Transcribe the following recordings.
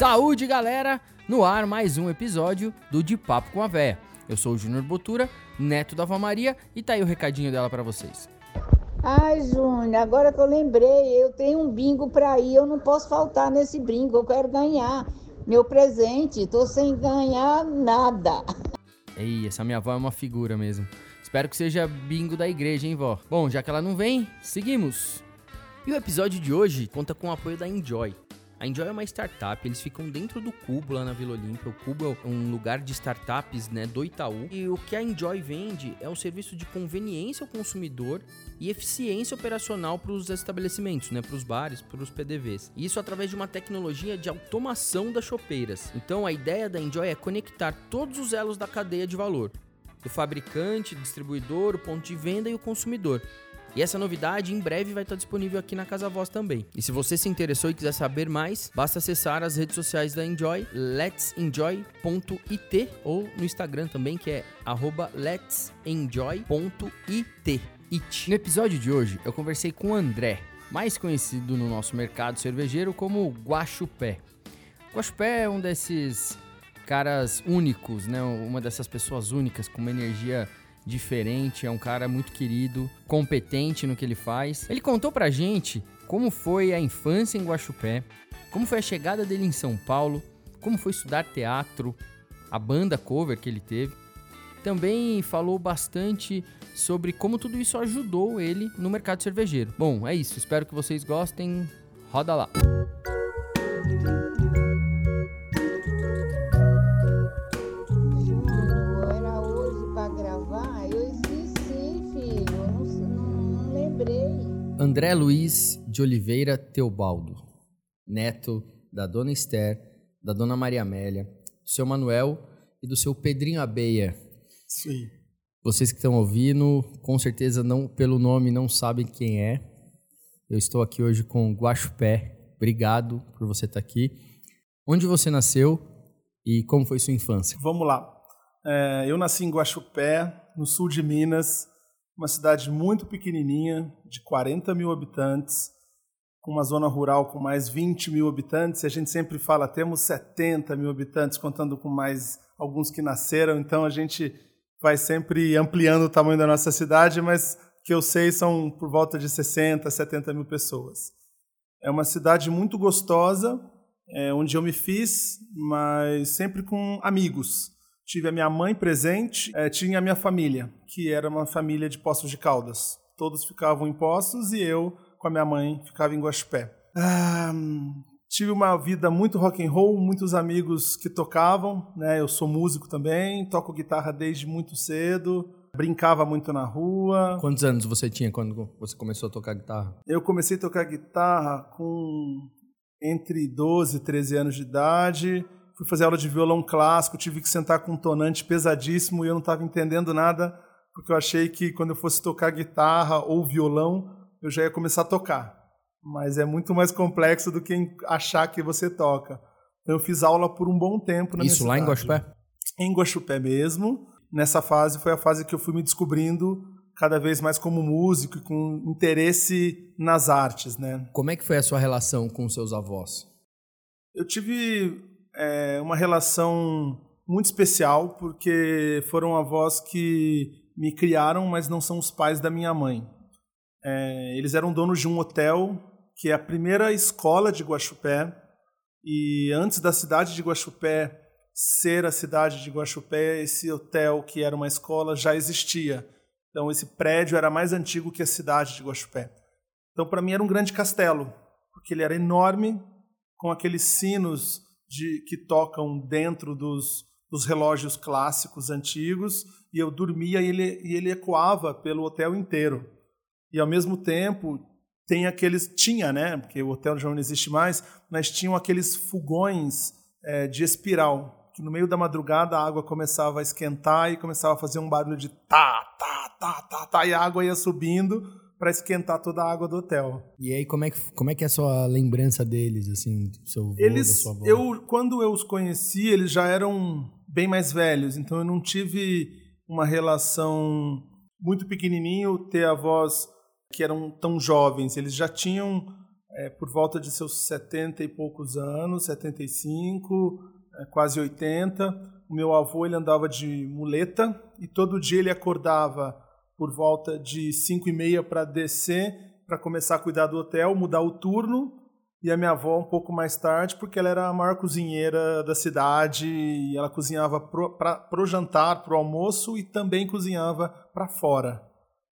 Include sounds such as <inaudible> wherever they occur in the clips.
Saúde, galera! No ar, mais um episódio do De Papo com a Véia. Eu sou o Júnior Botura, neto da Ava Maria, e tá aí o recadinho dela para vocês. Ai, Júnior, agora que eu lembrei, eu tenho um bingo pra ir, eu não posso faltar nesse bingo, eu quero ganhar meu presente, tô sem ganhar nada. Ei, essa minha avó é uma figura mesmo. Espero que seja bingo da igreja, hein, vó? Bom, já que ela não vem, seguimos. E o episódio de hoje conta com o apoio da Enjoy. A Enjoy é uma startup, eles ficam dentro do Cubo lá na Vila Olímpia. O Cubo é um lugar de startups né, do Itaú. E o que a Enjoy vende é um serviço de conveniência ao consumidor e eficiência operacional para os estabelecimentos, né, para os bares, para os PDVs. Isso através de uma tecnologia de automação das chopeiras. Então a ideia da Enjoy é conectar todos os elos da cadeia de valor, do fabricante, distribuidor, o ponto de venda e o consumidor. E essa novidade em breve vai estar disponível aqui na Casa Voz também. E se você se interessou e quiser saber mais, basta acessar as redes sociais da Enjoy, let'senjoy.it ou no Instagram também, que é let'senjoy.it. No episódio de hoje, eu conversei com o André, mais conhecido no nosso mercado cervejeiro como Guaxupé. Guaxupé é um desses caras únicos, né? Uma dessas pessoas únicas com uma energia diferente, é um cara muito querido, competente no que ele faz. Ele contou pra gente como foi a infância em Guaxupé, como foi a chegada dele em São Paulo, como foi estudar teatro, a banda cover que ele teve. Também falou bastante sobre como tudo isso ajudou ele no mercado cervejeiro. Bom, é isso. Espero que vocês gostem. Roda lá. Júnior, André Luiz de Oliveira Teobaldo, neto da dona Esther, da dona Maria Amélia, do seu Manuel e do seu Pedrinho Abeia. Sim. Vocês que estão ouvindo, com certeza não pelo nome não sabem quem é. Eu estou aqui hoje com o Guaxupé. Obrigado por você estar aqui. Onde você nasceu e como foi sua infância? Vamos lá. É, eu nasci em Guaxupé, no sul de Minas, uma cidade muito pequenininha, de 40 mil habitantes, com uma zona rural com mais 20 mil habitantes. E a gente sempre fala, temos 70 mil habitantes, contando com mais alguns que nasceram. Então a gente vai sempre ampliando o tamanho da nossa cidade, mas que eu sei são por volta de 60, 70 mil pessoas. É uma cidade muito gostosa, é, onde eu me fiz, mas sempre com amigos. Tive a minha mãe presente, é, tinha a minha família, que era uma família de Poços de Caldas. Todos ficavam em Poços e eu, com a minha mãe, ficava em Guaxupé. Ah, tive uma vida muito rock and roll, muitos amigos que tocavam, né? Eu sou músico também, toco guitarra desde muito cedo, brincava muito na rua. Quantos anos você tinha quando você começou a tocar guitarra? Eu comecei a tocar guitarra com entre 12 e 13 anos de idade. Fui fazer aula de violão clássico, tive que sentar com um tonante pesadíssimo e eu não estava entendendo nada, porque eu achei que quando eu fosse tocar guitarra ou violão, eu já ia começar a tocar. Mas é muito mais complexo do que achar que você toca. Então eu fiz aula por um bom tempo na Isso minha lá em cidade. Guaxupé? Em Guaxupé mesmo. Nessa fase foi a fase que eu fui me descobrindo cada vez mais como músico e com interesse nas artes, né? Como é que foi a sua relação com seus avós? Eu tive é, uma relação muito especial porque foram avós que me criaram, mas não são os pais da minha mãe. É, eles eram donos de um hotel que é a primeira escola de Guaxupé e antes da cidade de Guaxupé ser a cidade de Guaxupé, esse hotel que era uma escola já existia. Então esse prédio era mais antigo que a cidade de Guaxupé. Então para mim era um grande castelo, porque ele era enorme, com aqueles sinos de, que tocam dentro dos, dos relógios clássicos antigos, e eu dormia e ele, e ele ecoava pelo hotel inteiro. E ao mesmo tempo tem aqueles tinha, né? Porque o hotel já não existe mais, mas tinham aqueles fogões é, de espiral que no meio da madrugada a água começava a esquentar e começava a fazer um barulho de tá, tá, tá, tá, tá, e a água ia subindo para esquentar toda a água do hotel. E aí, como é que, como é, que é a sua lembrança deles, assim, seu avô, da Eles, sua avó? eu, quando eu os conheci, eles já eram bem mais velhos, então eu não tive uma relação muito pequenininho ter avós que eram tão jovens. Eles já tinham é, por volta de seus 70 e poucos anos, 75, é, quase 80. O meu avô ele andava de muleta e todo dia ele acordava por volta de 5 e meia para descer, para começar a cuidar do hotel, mudar o turno e a minha avó um pouco mais tarde, porque ela era a maior cozinheira da cidade e ela cozinhava para o jantar, para o almoço e também cozinhava para fora.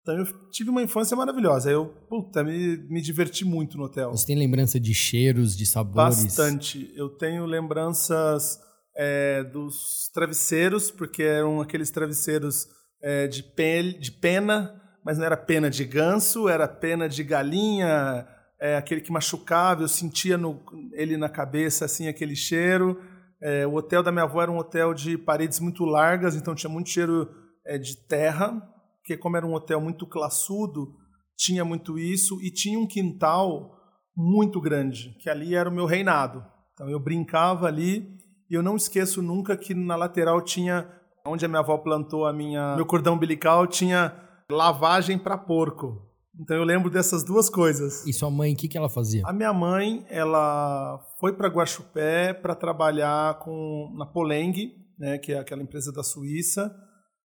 Então eu tive uma infância maravilhosa. Eu, puta, me, me diverti muito no hotel. Você tem lembrança de cheiros, de sabores? Bastante. Eu tenho lembranças é, dos travesseiros, porque eram aqueles travesseiros é, de, pele, de pena, mas não era pena de ganso, era pena de galinha, é, aquele que machucava, eu sentia no, ele na cabeça assim aquele cheiro. É, o hotel da minha avó era um hotel de paredes muito largas, então tinha muito cheiro é, de terra, porque como era um hotel muito classudo, tinha muito isso e tinha um quintal muito grande, que ali era o meu reinado. Então eu brincava ali e eu não esqueço nunca que na lateral tinha onde a minha avó plantou a minha meu cordão umbilical tinha lavagem para porco. Então eu lembro dessas duas coisas. E sua mãe, o que, que ela fazia? A minha mãe, ela foi para Guaxupé para trabalhar com na Poleng, né, que é aquela empresa da Suíça,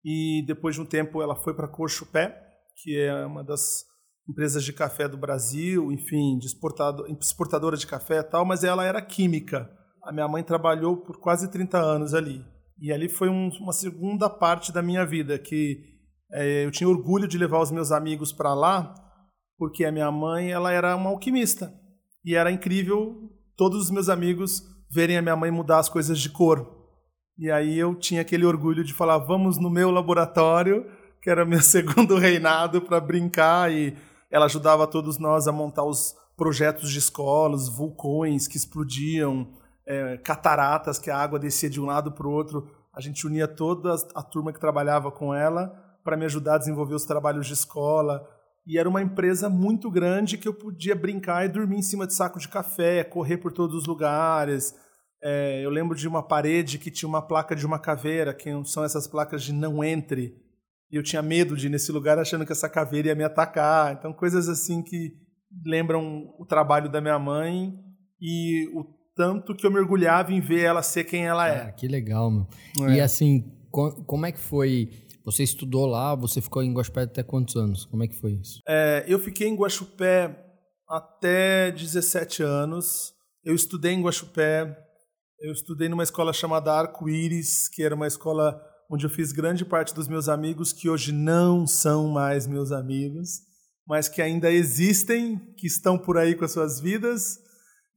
e depois de um tempo ela foi para Cochupé, que é uma das empresas de café do Brasil, enfim, de exportador, exportadora de café e tal, mas ela era química. A minha mãe trabalhou por quase 30 anos ali. E ali foi um, uma segunda parte da minha vida, que é, eu tinha orgulho de levar os meus amigos para lá, porque a minha mãe ela era uma alquimista. E era incrível todos os meus amigos verem a minha mãe mudar as coisas de cor. E aí eu tinha aquele orgulho de falar: vamos no meu laboratório, que era meu <laughs> segundo reinado, para brincar. E ela ajudava todos nós a montar os projetos de escolas, vulcões que explodiam, é, cataratas que a água descia de um lado para o outro. A gente unia toda a turma que trabalhava com ela para me ajudar a desenvolver os trabalhos de escola. E era uma empresa muito grande que eu podia brincar e dormir em cima de saco de café, correr por todos os lugares. É, eu lembro de uma parede que tinha uma placa de uma caveira, que são essas placas de não entre. E eu tinha medo de ir nesse lugar achando que essa caveira ia me atacar. Então, coisas assim que lembram o trabalho da minha mãe e o tanto que eu mergulhava em ver ela ser quem ela é. Ah, que legal, meu. É. E assim, como é que foi você estudou lá, você ficou em Guaxupé até quantos anos? Como é que foi isso? É, eu fiquei em Guaxupé até 17 anos. Eu estudei em Guaxupé, eu estudei numa escola chamada Arco-Íris, que era uma escola onde eu fiz grande parte dos meus amigos que hoje não são mais meus amigos, mas que ainda existem, que estão por aí com as suas vidas.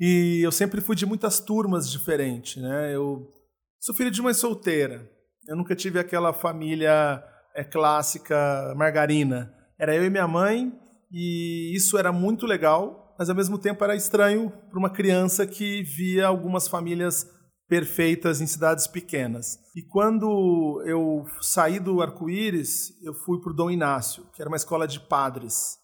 E eu sempre fui de muitas turmas diferentes, né? Eu sou filho de mãe solteira. Eu nunca tive aquela família é, clássica margarina. Era eu e minha mãe, e isso era muito legal, mas ao mesmo tempo era estranho para uma criança que via algumas famílias perfeitas em cidades pequenas. E quando eu saí do Arco-Íris, eu fui para o Dom Inácio, que era uma escola de padres.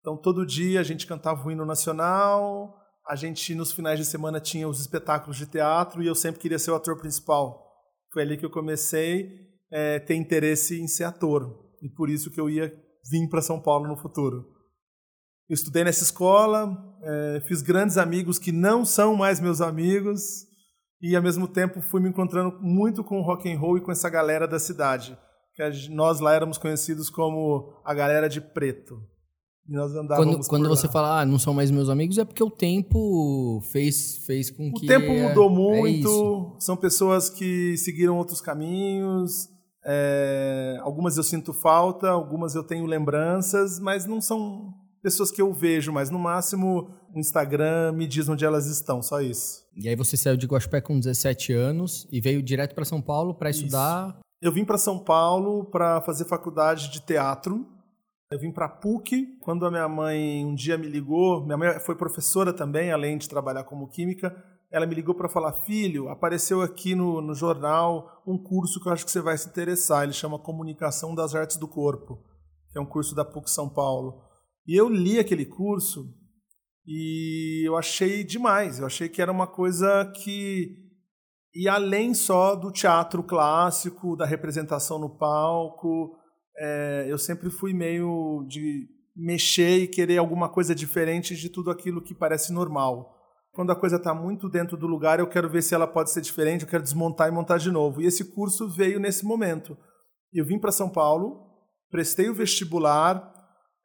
Então todo dia a gente cantava o hino nacional, a gente nos finais de semana tinha os espetáculos de teatro e eu sempre queria ser o ator principal. Foi ali que eu comecei é, ter interesse em ser ator. E por isso que eu ia vir para São Paulo no futuro. Eu estudei nessa escola, é, fiz grandes amigos que não são mais meus amigos e ao mesmo tempo fui me encontrando muito com o rock and roll e com essa galera da cidade, que nós lá éramos conhecidos como a galera de preto. E nós andávamos quando, quando você fala, ah, não são mais meus amigos, é porque o tempo fez, fez com que. O tempo é, mudou muito, é são pessoas que seguiram outros caminhos. É, algumas eu sinto falta, algumas eu tenho lembranças, mas não são pessoas que eu vejo, mas no máximo o Instagram me diz onde elas estão, só isso. E aí você saiu de Guaxupé com 17 anos e veio direto para São Paulo para estudar? Eu vim para São Paulo para fazer faculdade de teatro eu vim para PUC quando a minha mãe um dia me ligou. Minha mãe foi professora também, além de trabalhar como química. Ela me ligou para falar: Filho, apareceu aqui no, no jornal um curso que eu acho que você vai se interessar. Ele chama Comunicação das Artes do Corpo, é um curso da PUC São Paulo. E eu li aquele curso e eu achei demais. Eu achei que era uma coisa que ia além só do teatro clássico, da representação no palco é, eu sempre fui meio de mexer e querer alguma coisa diferente de tudo aquilo que parece normal. Quando a coisa está muito dentro do lugar, eu quero ver se ela pode ser diferente, eu quero desmontar e montar de novo. E esse curso veio nesse momento. Eu vim para São Paulo, prestei o vestibular,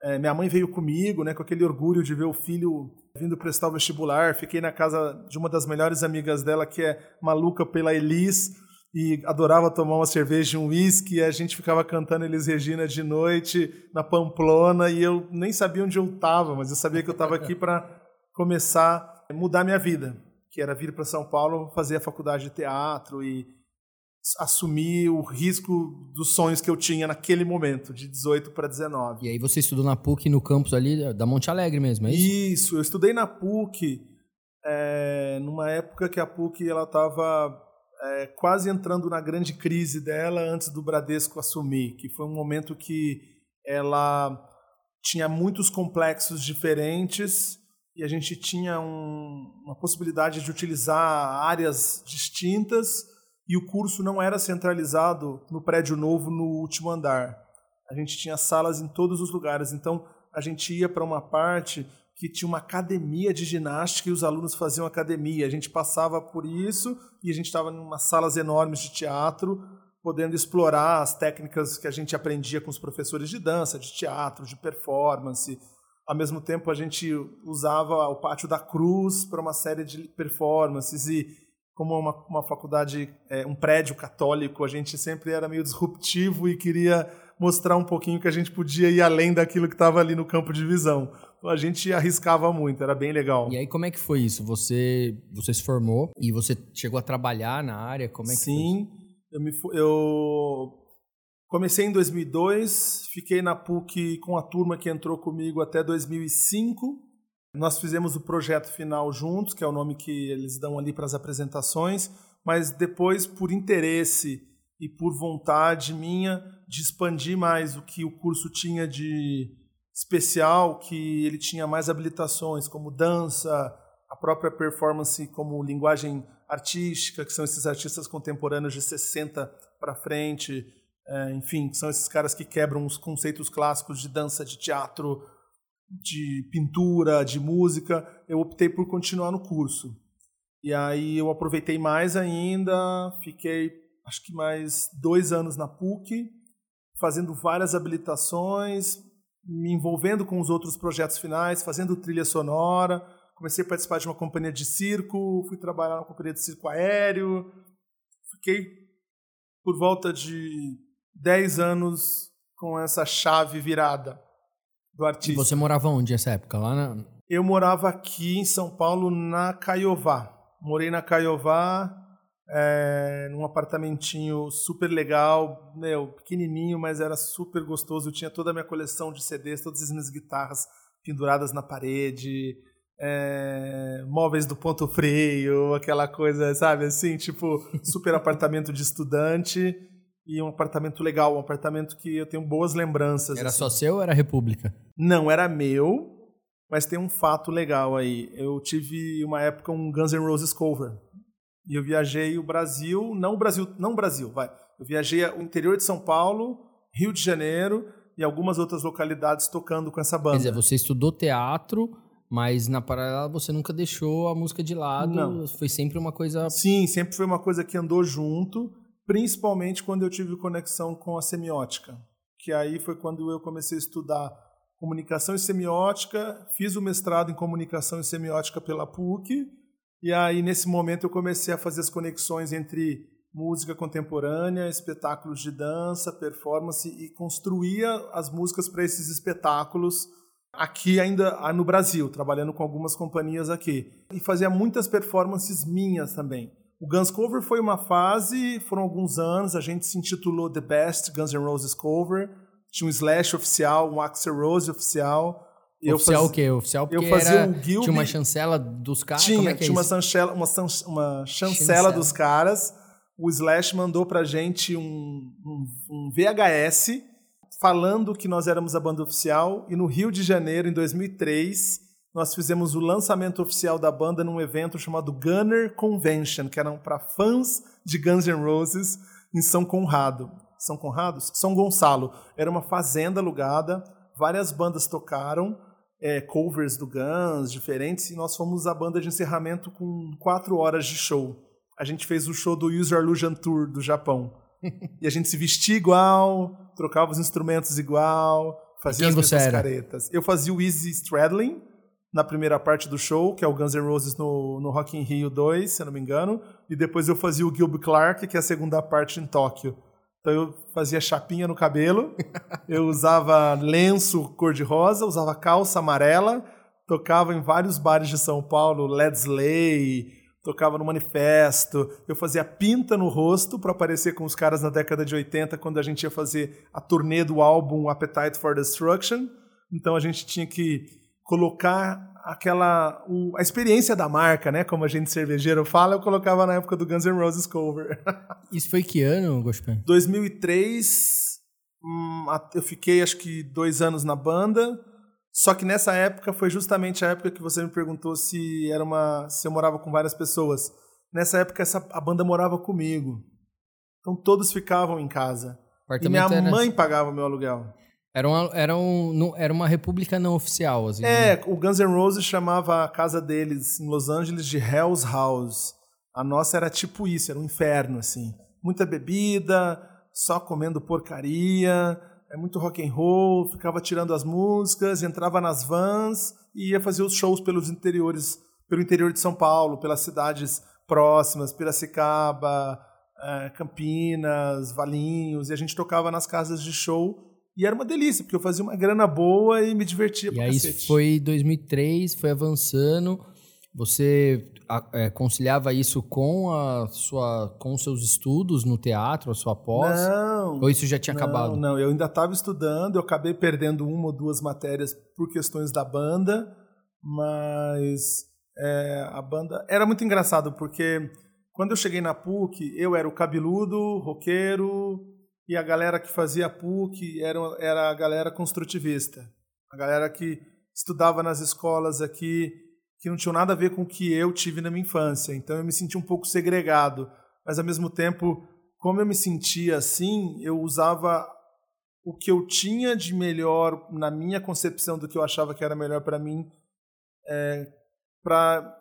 é, minha mãe veio comigo, né, com aquele orgulho de ver o filho vindo prestar o vestibular. Fiquei na casa de uma das melhores amigas dela, que é maluca pela Elis, e adorava tomar uma cerveja e um uísque. A gente ficava cantando Elis Regina de noite na Pamplona, e eu nem sabia onde eu estava, mas eu sabia que eu estava aqui para começar mudar minha vida, que era vir para São Paulo fazer a faculdade de teatro e assumir o risco dos sonhos que eu tinha naquele momento, de 18 para 19. E aí você estudou na PUC no campus ali da Monte Alegre mesmo, é isso? Isso, eu estudei na PUC é, numa época que a PUC ela estava é, quase entrando na grande crise dela antes do Bradesco assumir, que foi um momento que ela tinha muitos complexos diferentes e a gente tinha um, uma possibilidade de utilizar áreas distintas e o curso não era centralizado no prédio novo no último andar. A gente tinha salas em todos os lugares, então a gente ia para uma parte que tinha uma academia de ginástica e os alunos faziam academia. A gente passava por isso e a gente estava em umas salas enormes de teatro, podendo explorar as técnicas que a gente aprendia com os professores de dança, de teatro, de performance, ao mesmo tempo, a gente usava o Pátio da Cruz para uma série de performances e como uma, uma faculdade, é, um prédio católico, a gente sempre era meio disruptivo e queria mostrar um pouquinho que a gente podia ir além daquilo que estava ali no campo de visão. A gente arriscava muito, era bem legal. E aí como é que foi isso? Você você se formou e você chegou a trabalhar na área? Como é que Sim, eu, me, eu Comecei em 2002, fiquei na PUC com a turma que entrou comigo até 2005. Nós fizemos o projeto final juntos, que é o nome que eles dão ali para as apresentações, mas depois, por interesse e por vontade minha de expandir mais o que o curso tinha de especial, que ele tinha mais habilitações, como dança, a própria performance como linguagem artística, que são esses artistas contemporâneos de 60 para frente, é, enfim, são esses caras que quebram os conceitos clássicos de dança, de teatro, de pintura, de música. Eu optei por continuar no curso. E aí eu aproveitei mais ainda, fiquei acho que mais dois anos na PUC, fazendo várias habilitações, me envolvendo com os outros projetos finais, fazendo trilha sonora. Comecei a participar de uma companhia de circo, fui trabalhar na companhia de circo aéreo. Fiquei por volta de 10 anos com essa chave virada do artista. E você morava onde nessa época? Lá na... Eu morava aqui em São Paulo, na Caiová. Morei na Caiová, é, num apartamentinho super legal, meu, pequenininho, mas era super gostoso. Eu tinha toda a minha coleção de CDs, todas as minhas guitarras penduradas na parede, é, móveis do ponto freio, aquela coisa, sabe, assim, tipo, super <laughs> apartamento de estudante e um apartamento legal, um apartamento que eu tenho boas lembranças. Era assim. só seu ou era República? Não, era meu, mas tem um fato legal aí. Eu tive uma época um Guns N' Roses cover. E eu viajei o Brasil, não o Brasil, não o Brasil, vai. Eu viajei o interior de São Paulo, Rio de Janeiro e algumas outras localidades tocando com essa banda. Quer dizer, você estudou teatro, mas na paralela você nunca deixou a música de lado, não. foi sempre uma coisa Sim, sempre foi uma coisa que andou junto principalmente quando eu tive conexão com a semiótica, que aí foi quando eu comecei a estudar comunicação e semiótica, fiz o mestrado em comunicação e semiótica pela PUC, e aí nesse momento eu comecei a fazer as conexões entre música contemporânea, espetáculos de dança, performance e construía as músicas para esses espetáculos aqui ainda no Brasil, trabalhando com algumas companhias aqui. E fazia muitas performances minhas também. O Guns Cover foi uma fase, foram alguns anos, a gente se intitulou The Best Guns N' Roses Cover, tinha um Slash oficial, um Axel Rose oficial. Oficial faz... o quê? Oficial porque eu fazia era... um Gilby... tinha uma chancela dos caras? Tinha, é tinha é uma, chancela, uma, uma chancela, chancela, dos caras. O Slash mandou pra gente um, um, um VHS falando que nós éramos a banda oficial e no Rio de Janeiro, em 2003 nós fizemos o lançamento oficial da banda num evento chamado Gunner Convention, que era para fãs de Guns N' Roses em São Conrado. São Conrado? São Gonçalo. Era uma fazenda alugada, várias bandas tocaram, é, covers do Guns, diferentes, e nós fomos a banda de encerramento com quatro horas de show. A gente fez o show do User Illusion Tour do Japão. <laughs> e a gente se vestia igual, trocava os instrumentos igual, fazia as mesmas caretas. Eu fazia o Easy Straddling na primeira parte do show, que é o Guns N' Roses no, no Rock in Rio 2, se eu não me engano, e depois eu fazia o Gilby Clark, que é a segunda parte em Tóquio. Então eu fazia chapinha no cabelo, eu usava lenço cor-de-rosa, usava calça amarela, tocava em vários bares de São Paulo, Led Slay, tocava no Manifesto, eu fazia pinta no rosto para aparecer com os caras na década de 80, quando a gente ia fazer a turnê do álbum Appetite for Destruction. Então a gente tinha que colocar aquela o- a experiência da marca, né, como a gente cervejeiro fala, eu colocava na época do Guns N' Roses cover. <laughs> Isso foi que ano, Gospel? 2003, hum, eu fiquei acho que dois anos na banda. Só que nessa época foi justamente a época que você me perguntou se era uma se eu morava com várias pessoas. Nessa época essa, a banda morava comigo. Então todos ficavam em casa. E minha mãe pagava meu aluguel. Era, uma, era, um, era uma república não oficial, assim. né? É, o Guns N' Roses chamava a casa deles em Los Angeles de Hell's House. A nossa era tipo isso, era um inferno, assim. Muita bebida, só comendo porcaria, é muito rock and roll, ficava tirando as músicas, entrava nas vans e ia fazer os shows pelos interiores, pelo interior de São Paulo, pelas cidades próximas, Piracicaba, eh, Campinas, Valinhos, e a gente tocava nas casas de show e era uma delícia, porque eu fazia uma grana boa e me divertia E aí cacete. foi 2003, foi avançando. Você é, conciliava isso com a sua, com os seus estudos no teatro, a sua pós? Não. Ou isso já tinha não, acabado? Não, eu ainda estava estudando, eu acabei perdendo uma ou duas matérias por questões da banda, mas é, a banda era muito engraçado porque quando eu cheguei na PUC, eu era o cabeludo, roqueiro, e a galera que fazia PUC era, era a galera construtivista, a galera que estudava nas escolas aqui que não tinham nada a ver com o que eu tive na minha infância. Então eu me senti um pouco segregado, mas ao mesmo tempo, como eu me sentia assim, eu usava o que eu tinha de melhor na minha concepção do que eu achava que era melhor para mim, para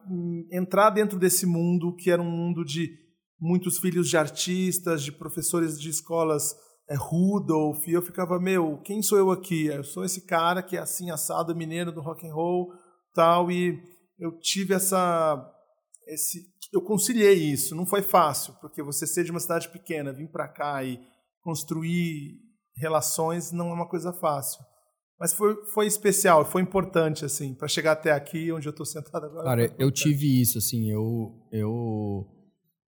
entrar dentro desse mundo que era um mundo de muitos filhos de artistas, de professores de escolas é, Rudolph, e eu ficava, meu, quem sou eu aqui? Eu sou esse cara que é assim, assado, mineiro do rock and roll, tal, e eu tive essa... Esse, eu conciliei isso, não foi fácil, porque você ser de uma cidade pequena, vir para cá e construir relações não é uma coisa fácil. Mas foi, foi especial, foi importante, assim, para chegar até aqui, onde eu estou sentado agora. Cara, eu tive isso, assim, eu, eu...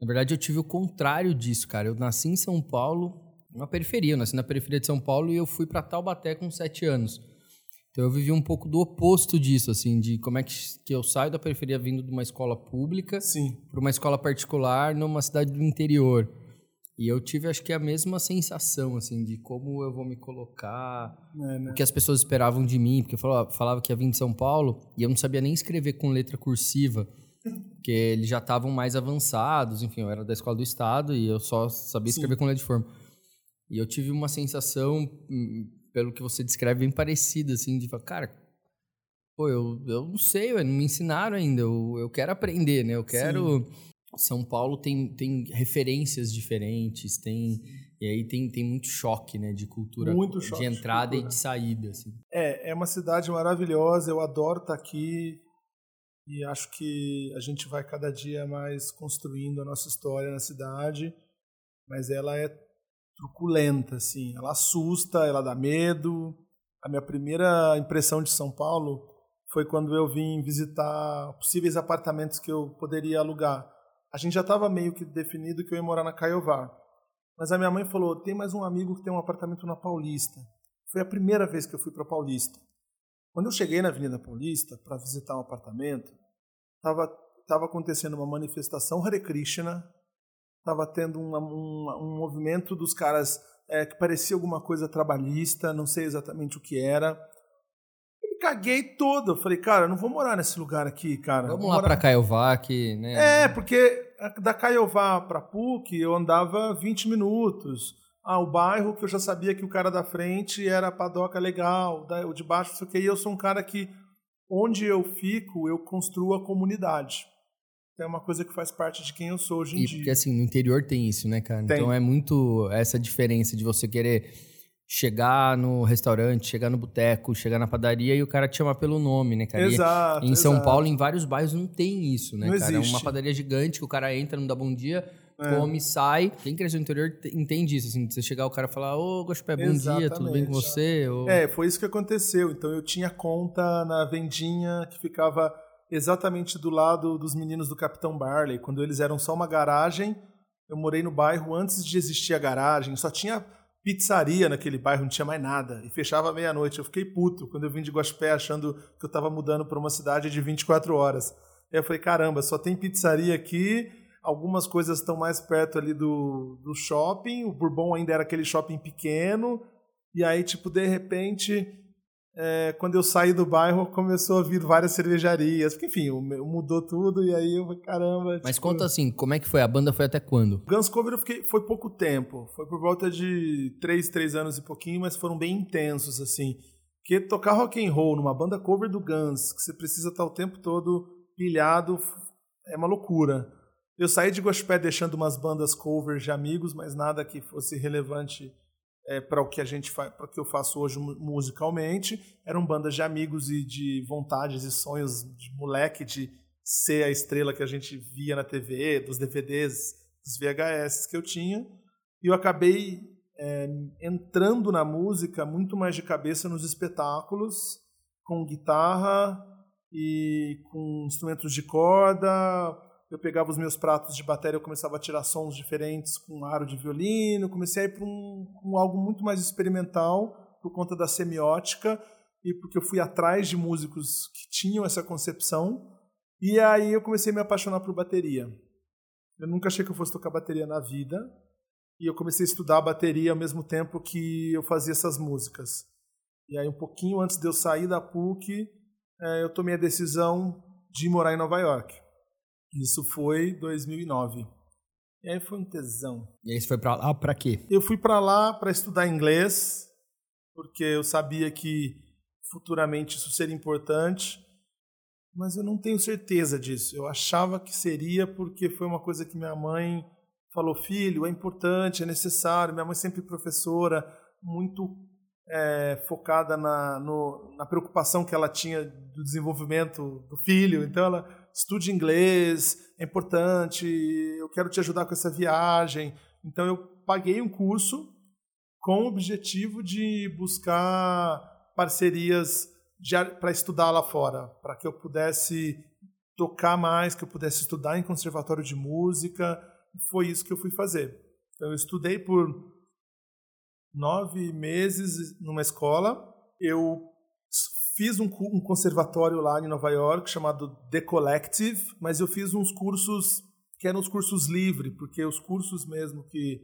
Na verdade, eu tive o contrário disso, cara. Eu nasci em São Paulo, na periferia. Eu nasci na periferia de São Paulo e eu fui pra Taubaté com sete anos. Então eu vivi um pouco do oposto disso, assim, de como é que, que eu saio da periferia vindo de uma escola pública para uma escola particular numa cidade do interior. E eu tive, acho que, a mesma sensação, assim, de como eu vou me colocar, é, né? o que as pessoas esperavam de mim, porque eu falava, falava que ia vir de São Paulo e eu não sabia nem escrever com letra cursiva, porque eles já estavam mais avançados, enfim, eu era da escola do estado e eu só sabia escrever com letra de forma. E eu tive uma sensação, hum, pelo que você descreve, bem parecida, assim, de falar, cara, pô, eu, eu não sei, não me ensinaram ainda, eu, eu quero aprender, né? Eu quero... São Paulo tem, tem referências diferentes, tem... E aí tem, tem muito choque, né, de cultura, Muito choque de de entrada e cultura. de saída, assim. É, é uma cidade maravilhosa, eu adoro estar aqui e acho que a gente vai cada dia mais construindo a nossa história na cidade, mas ela é truculenta, assim, ela assusta, ela dá medo. A minha primeira impressão de São Paulo foi quando eu vim visitar possíveis apartamentos que eu poderia alugar. A gente já estava meio que definido que eu ia morar na Caiová. Mas a minha mãe falou: tem mais um amigo que tem um apartamento na Paulista. Foi a primeira vez que eu fui para Paulista. Quando eu cheguei na Avenida Paulista para visitar um apartamento, estava tava acontecendo uma manifestação Hare Krishna, estava tendo uma, um, um movimento dos caras é, que parecia alguma coisa trabalhista, não sei exatamente o que era. Eu me caguei todo. Eu falei, cara, eu não vou morar nesse lugar aqui, cara. Vamos lá morar- pra Caiová, que, né? é, porque da Caiová para PUC eu andava 20 minutos. Ah, o bairro que eu já sabia que o cara da frente era a padoca legal, o de baixo, não sei o que, e eu sou um cara que, onde eu fico, eu construo a comunidade. É uma coisa que faz parte de quem eu sou hoje em e dia. Porque assim, no interior tem isso, né, cara? Tem. Então é muito essa diferença de você querer chegar no restaurante, chegar no boteco, chegar na padaria e o cara te chamar pelo nome, né, cara? E Exato. em São exato. Paulo, em vários bairros, não tem isso, né, Não cara? É uma existe. padaria gigante que o cara entra, não dá bom dia, É. come, sai. Quem cresceu no interior te- entende isso, assim, você chegar o cara e falar, ô, Gospé, bom dia, tudo bem com Exatamente. você? Ou- É, foi isso que aconteceu. Então eu tinha conta na vendinha que ficava exatamente do lado dos meninos do Capitão Barley. Quando eles eram só uma garagem, eu morei no bairro antes de existir a garagem. Só tinha pizzaria naquele bairro, não tinha mais nada. E fechava meia-noite. Eu fiquei puto quando eu vim de Guaspé achando que eu estava mudando para uma cidade de 24 horas. Aí eu falei, caramba, só tem pizzaria aqui. Algumas coisas estão mais perto ali do, do shopping. O Bourbon ainda era aquele shopping pequeno. E aí, tipo, de repente, é, quando eu saí do bairro, começou a vir várias cervejarias. Porque, enfim, mudou tudo e aí eu falei, caramba. Mas tipo, conta assim, como é que foi? A banda foi até quando? Guns Cover eu fiquei, foi pouco tempo. Foi por volta de três, três anos e pouquinho, mas foram bem intensos, assim. Porque tocar rock and roll numa banda cover do Guns, que você precisa estar o tempo todo pilhado, é uma loucura. Eu saí de Gospé deixando umas bandas covers de amigos, mas nada que fosse relevante é, para o que a gente para que eu faço hoje mu- musicalmente. Eram bandas de amigos e de vontades e sonhos de moleque de ser a estrela que a gente via na TV, dos DVDs, dos VHS que eu tinha. E eu acabei é, entrando na música muito mais de cabeça nos espetáculos, com guitarra e com instrumentos de corda. Eu pegava os meus pratos de bateria, eu começava a tirar sons diferentes com aro de violino. Comecei a ir para um, um algo muito mais experimental por conta da semiótica e porque eu fui atrás de músicos que tinham essa concepção. E aí eu comecei a me apaixonar por bateria. Eu nunca achei que eu fosse tocar bateria na vida. E eu comecei a estudar bateria ao mesmo tempo que eu fazia essas músicas. E aí, um pouquinho antes de eu sair da PUC, eh, eu tomei a decisão de morar em Nova York. Isso foi 2009. E aí foi um tesão. E aí você foi pra lá pra quê? Eu fui para lá para estudar inglês, porque eu sabia que futuramente isso seria importante, mas eu não tenho certeza disso. Eu achava que seria porque foi uma coisa que minha mãe falou: filho, é importante, é necessário. Minha mãe sempre professora, muito é, focada na, no, na preocupação que ela tinha do desenvolvimento do filho. Então ela estude inglês, é importante, eu quero te ajudar com essa viagem. Então eu paguei um curso com o objetivo de buscar parcerias para estudar lá fora, para que eu pudesse tocar mais, que eu pudesse estudar em conservatório de música. Foi isso que eu fui fazer. Então eu estudei por nove meses numa escola. Eu fiz um, um conservatório lá em Nova York chamado The Collective, mas eu fiz uns cursos que eram os cursos livres, porque os cursos mesmo que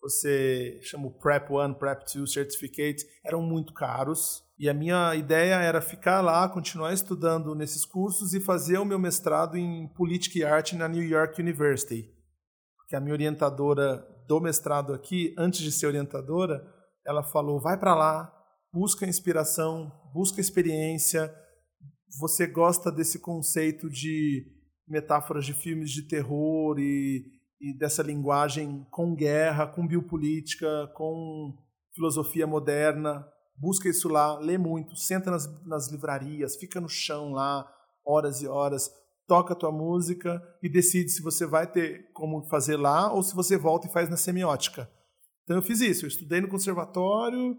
você chama o Prep 1, Prep 2, Certificate, eram muito caros. E a minha ideia era ficar lá, continuar estudando nesses cursos e fazer o meu mestrado em Política e Arte na New York University. Porque a minha orientadora do mestrado aqui, antes de ser orientadora, ela falou: vai para lá, busca inspiração, busca experiência. Você gosta desse conceito de metáforas de filmes de terror e, e dessa linguagem com guerra, com biopolítica, com filosofia moderna. Busca isso lá, lê muito, senta nas, nas livrarias, fica no chão lá, horas e horas, toca a tua música e decide se você vai ter como fazer lá ou se você volta e faz na semiótica. Então eu fiz isso, eu estudei no conservatório,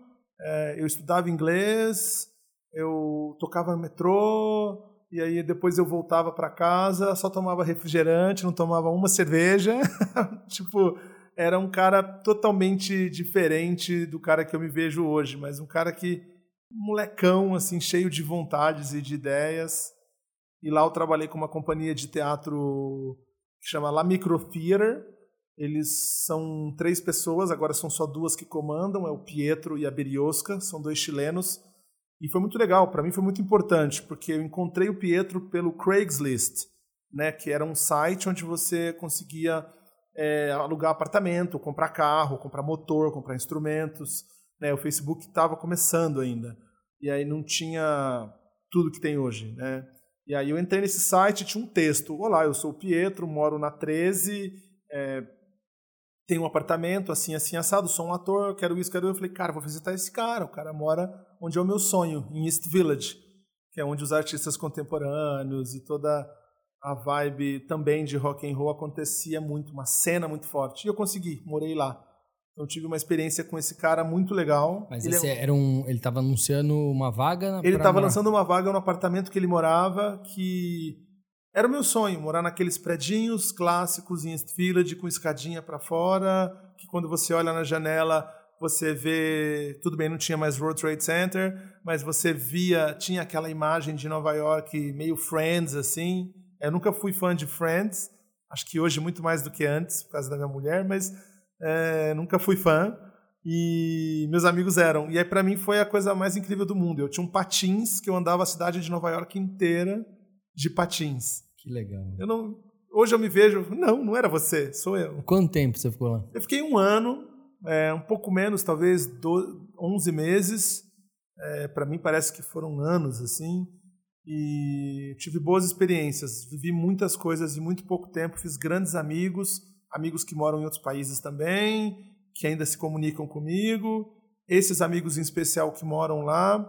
eu estudava inglês, eu tocava no metrô, e aí depois eu voltava para casa, só tomava refrigerante, não tomava uma cerveja. <laughs> tipo, era um cara totalmente diferente do cara que eu me vejo hoje, mas um cara que molecão assim, cheio de vontades e de ideias. E lá eu trabalhei com uma companhia de teatro que chama La Micro Theater. Eles são três pessoas, agora são só duas que comandam, é o Pietro e a Beriosca, são dois chilenos. E foi muito legal, para mim foi muito importante, porque eu encontrei o Pietro pelo Craigslist, né, que era um site onde você conseguia é, alugar apartamento, comprar carro, comprar motor, comprar instrumentos. Né? O Facebook estava começando ainda. E aí não tinha tudo que tem hoje. Né? E aí eu entrei nesse site tinha um texto. Olá, eu sou o Pietro, moro na 13, é, tenho um apartamento assim, assim, assado, sou um ator, quero isso, quero isso. Eu falei, cara, vou visitar esse cara. O cara mora onde é o meu sonho, em East Village, que é onde os artistas contemporâneos e toda a vibe também de rock and roll acontecia muito, uma cena muito forte. E eu consegui, morei lá. Então tive uma experiência com esse cara muito legal. Mas ele esse é... era um, ele estava anunciando uma vaga. Ele estava lançando uma vaga no apartamento que ele morava, que era o meu sonho, morar naqueles predinhos clássicos em East Village com escadinha para fora, que quando você olha na janela você vê, tudo bem, não tinha mais World Trade Center, mas você via, tinha aquela imagem de Nova York meio Friends assim, eu nunca fui fã de Friends, acho que hoje muito mais do que antes, por causa da minha mulher, mas é, nunca fui fã. E meus amigos eram. E aí, para mim, foi a coisa mais incrível do mundo. Eu tinha um patins que eu andava a cidade de Nova York inteira de patins. Que legal. Eu não, hoje eu me vejo, não, não era você, sou eu. Quanto tempo você ficou lá? Eu fiquei um ano, é, um pouco menos, talvez do, 11 meses. É, para mim parece que foram anos assim e tive boas experiências. Vivi muitas coisas em muito pouco tempo, fiz grandes amigos, amigos que moram em outros países também, que ainda se comunicam comigo. Esses amigos em especial que moram lá.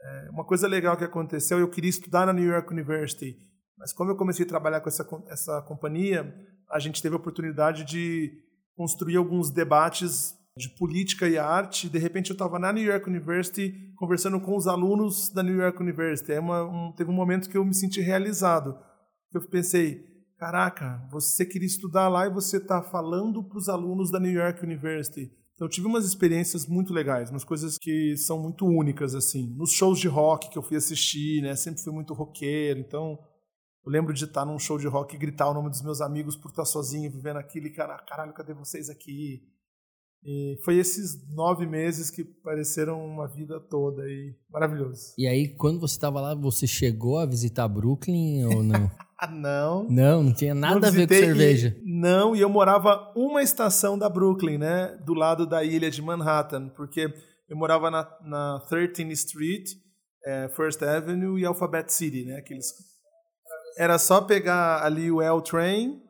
É, uma coisa legal que aconteceu, eu queria estudar na New York University, mas como eu comecei a trabalhar com essa, essa companhia, a gente teve a oportunidade de construir alguns debates de política e arte. De repente, eu estava na New York University conversando com os alunos da New York University. É uma, um, teve um momento que eu me senti realizado. Eu pensei, caraca, você queria estudar lá e você está falando para os alunos da New York University. Então, eu tive umas experiências muito legais, umas coisas que são muito únicas, assim. Nos shows de rock que eu fui assistir, né? Sempre fui muito roqueiro, então... Eu lembro de estar num show de rock e gritar o nome dos meus amigos por estar sozinho, vivendo aquilo e, cara, caralho, cadê vocês aqui? E foi esses nove meses que pareceram uma vida toda e maravilhoso. E aí, quando você estava lá, você chegou a visitar Brooklyn ou não? <laughs> não. Não, não tinha nada não a ver com cerveja. E, não, e eu morava uma estação da Brooklyn, né? Do lado da ilha de Manhattan, porque eu morava na, na 13th Street, é, First Avenue e Alphabet City, né? Aqueles... Era só pegar ali o L Train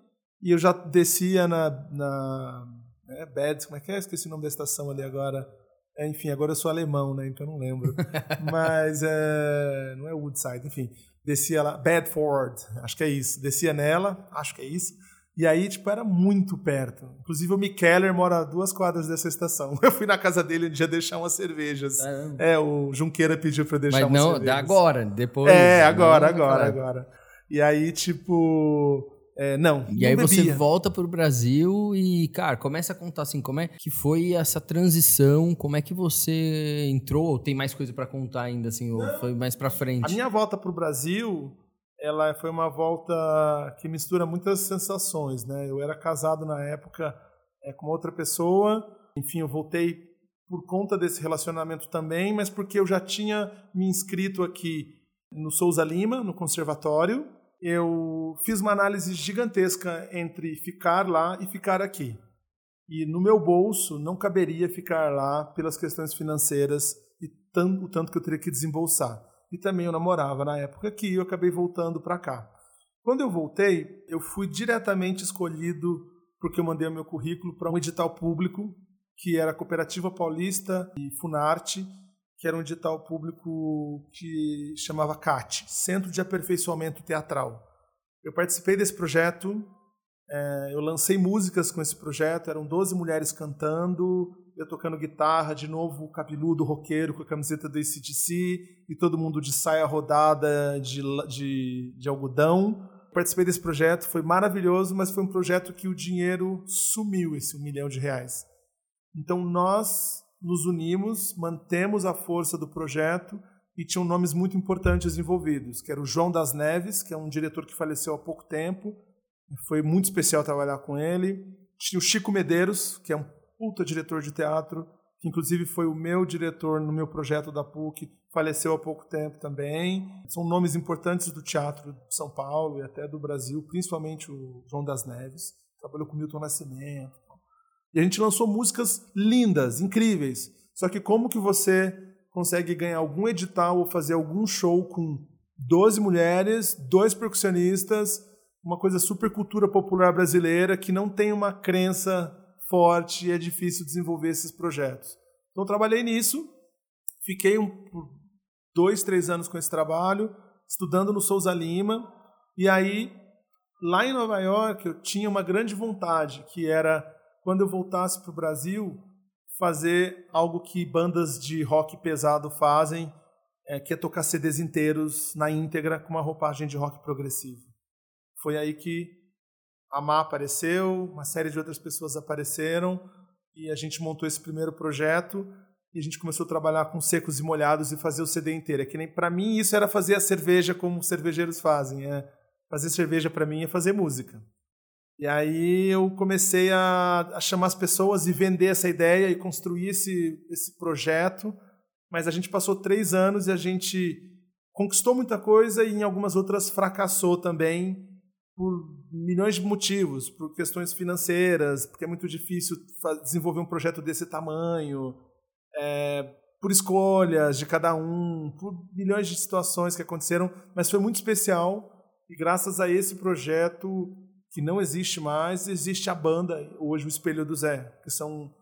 e eu já descia na, na é, Bad, como é que é? Esqueci o nome da estação ali agora. É, enfim, agora eu sou alemão, né? Então eu não lembro. <laughs> Mas é, não é Woodside, enfim. Descia lá, Bedford, acho que é isso. Descia nela, acho que é isso. E aí, tipo, era muito perto. Inclusive, o Mick Keller mora a duas quadras dessa estação. <laughs> Eu fui na casa dele um dia deixar umas cervejas. É, o Junqueira pediu pra eu deixar Mas umas não, cervejas. agora, depois. É, agora, agora, agora. E aí, tipo é, não. E não aí bebia. você volta pro Brasil e, cara, começa a contar assim, como é que foi essa transição, como é que você entrou, ou tem mais coisa para contar ainda, assim, ou foi mais para frente? A minha volta pro Brasil, ela foi uma volta que mistura muitas sensações, né? Eu era casado na época é, com outra pessoa, enfim, eu voltei por conta desse relacionamento também, mas porque eu já tinha me inscrito aqui no Souza Lima, no conservatório, eu fiz uma análise gigantesca entre ficar lá e ficar aqui. E no meu bolso não caberia ficar lá pelas questões financeiras e tanto, o tanto que eu teria que desembolsar. E também eu namorava na época aqui e eu acabei voltando para cá. Quando eu voltei, eu fui diretamente escolhido porque eu mandei o meu currículo para um edital público que era a Cooperativa Paulista e Funarte, que era um edital público que chamava CAT, Centro de Aperfeiçoamento Teatral. Eu participei desse projeto, é, eu lancei músicas com esse projeto, eram 12 mulheres cantando, eu tocando guitarra, de novo cabeludo, roqueiro, com a camiseta do ACDC, e todo mundo de saia rodada de, de, de algodão. Participei desse projeto, foi maravilhoso, mas foi um projeto que o dinheiro sumiu, esse um milhão de reais. Então nós nos unimos, mantemos a força do projeto e tinham nomes muito importantes envolvidos, que era o João das Neves, que é um diretor que faleceu há pouco tempo, foi muito especial trabalhar com ele. Tinha o Chico Medeiros, que é um puta diretor de teatro, que inclusive foi o meu diretor no meu projeto da PUC, faleceu há pouco tempo também. São nomes importantes do teatro de São Paulo e até do Brasil, principalmente o João das Neves. trabalhou com Milton Nascimento. E a gente lançou músicas lindas, incríveis. Só que como que você consegue ganhar algum edital ou fazer algum show com 12 mulheres, dois percussionistas, uma coisa super cultura popular brasileira que não tem uma crença forte e é difícil desenvolver esses projetos. Então trabalhei nisso, fiquei um, dois, três anos com esse trabalho, estudando no Souza Lima, e aí lá em Nova York eu tinha uma grande vontade, que era quando eu voltasse para o Brasil fazer algo que bandas de rock pesado fazem, é, que é tocar CDs inteiros na íntegra com uma roupagem de rock progressivo. Foi aí que a Má apareceu, uma série de outras pessoas apareceram e a gente montou esse primeiro projeto e a gente começou a trabalhar com secos e molhados e fazer o CD inteiro. É que nem para mim isso era fazer a cerveja como cervejeiros fazem, é fazer cerveja para mim é fazer música. E aí eu comecei a, a, chamar as pessoas e vender essa ideia e construir esse, esse projeto. Mas a gente passou três anos e a gente conquistou muita coisa e em algumas outras fracassou também por milhões de motivos, por questões financeiras, porque é muito difícil desenvolver um projeto desse tamanho, é, por escolhas de cada um, por milhões de situações que aconteceram, mas foi muito especial e graças a esse projeto que não existe mais, existe a banda, hoje o Espelho do Zé, que são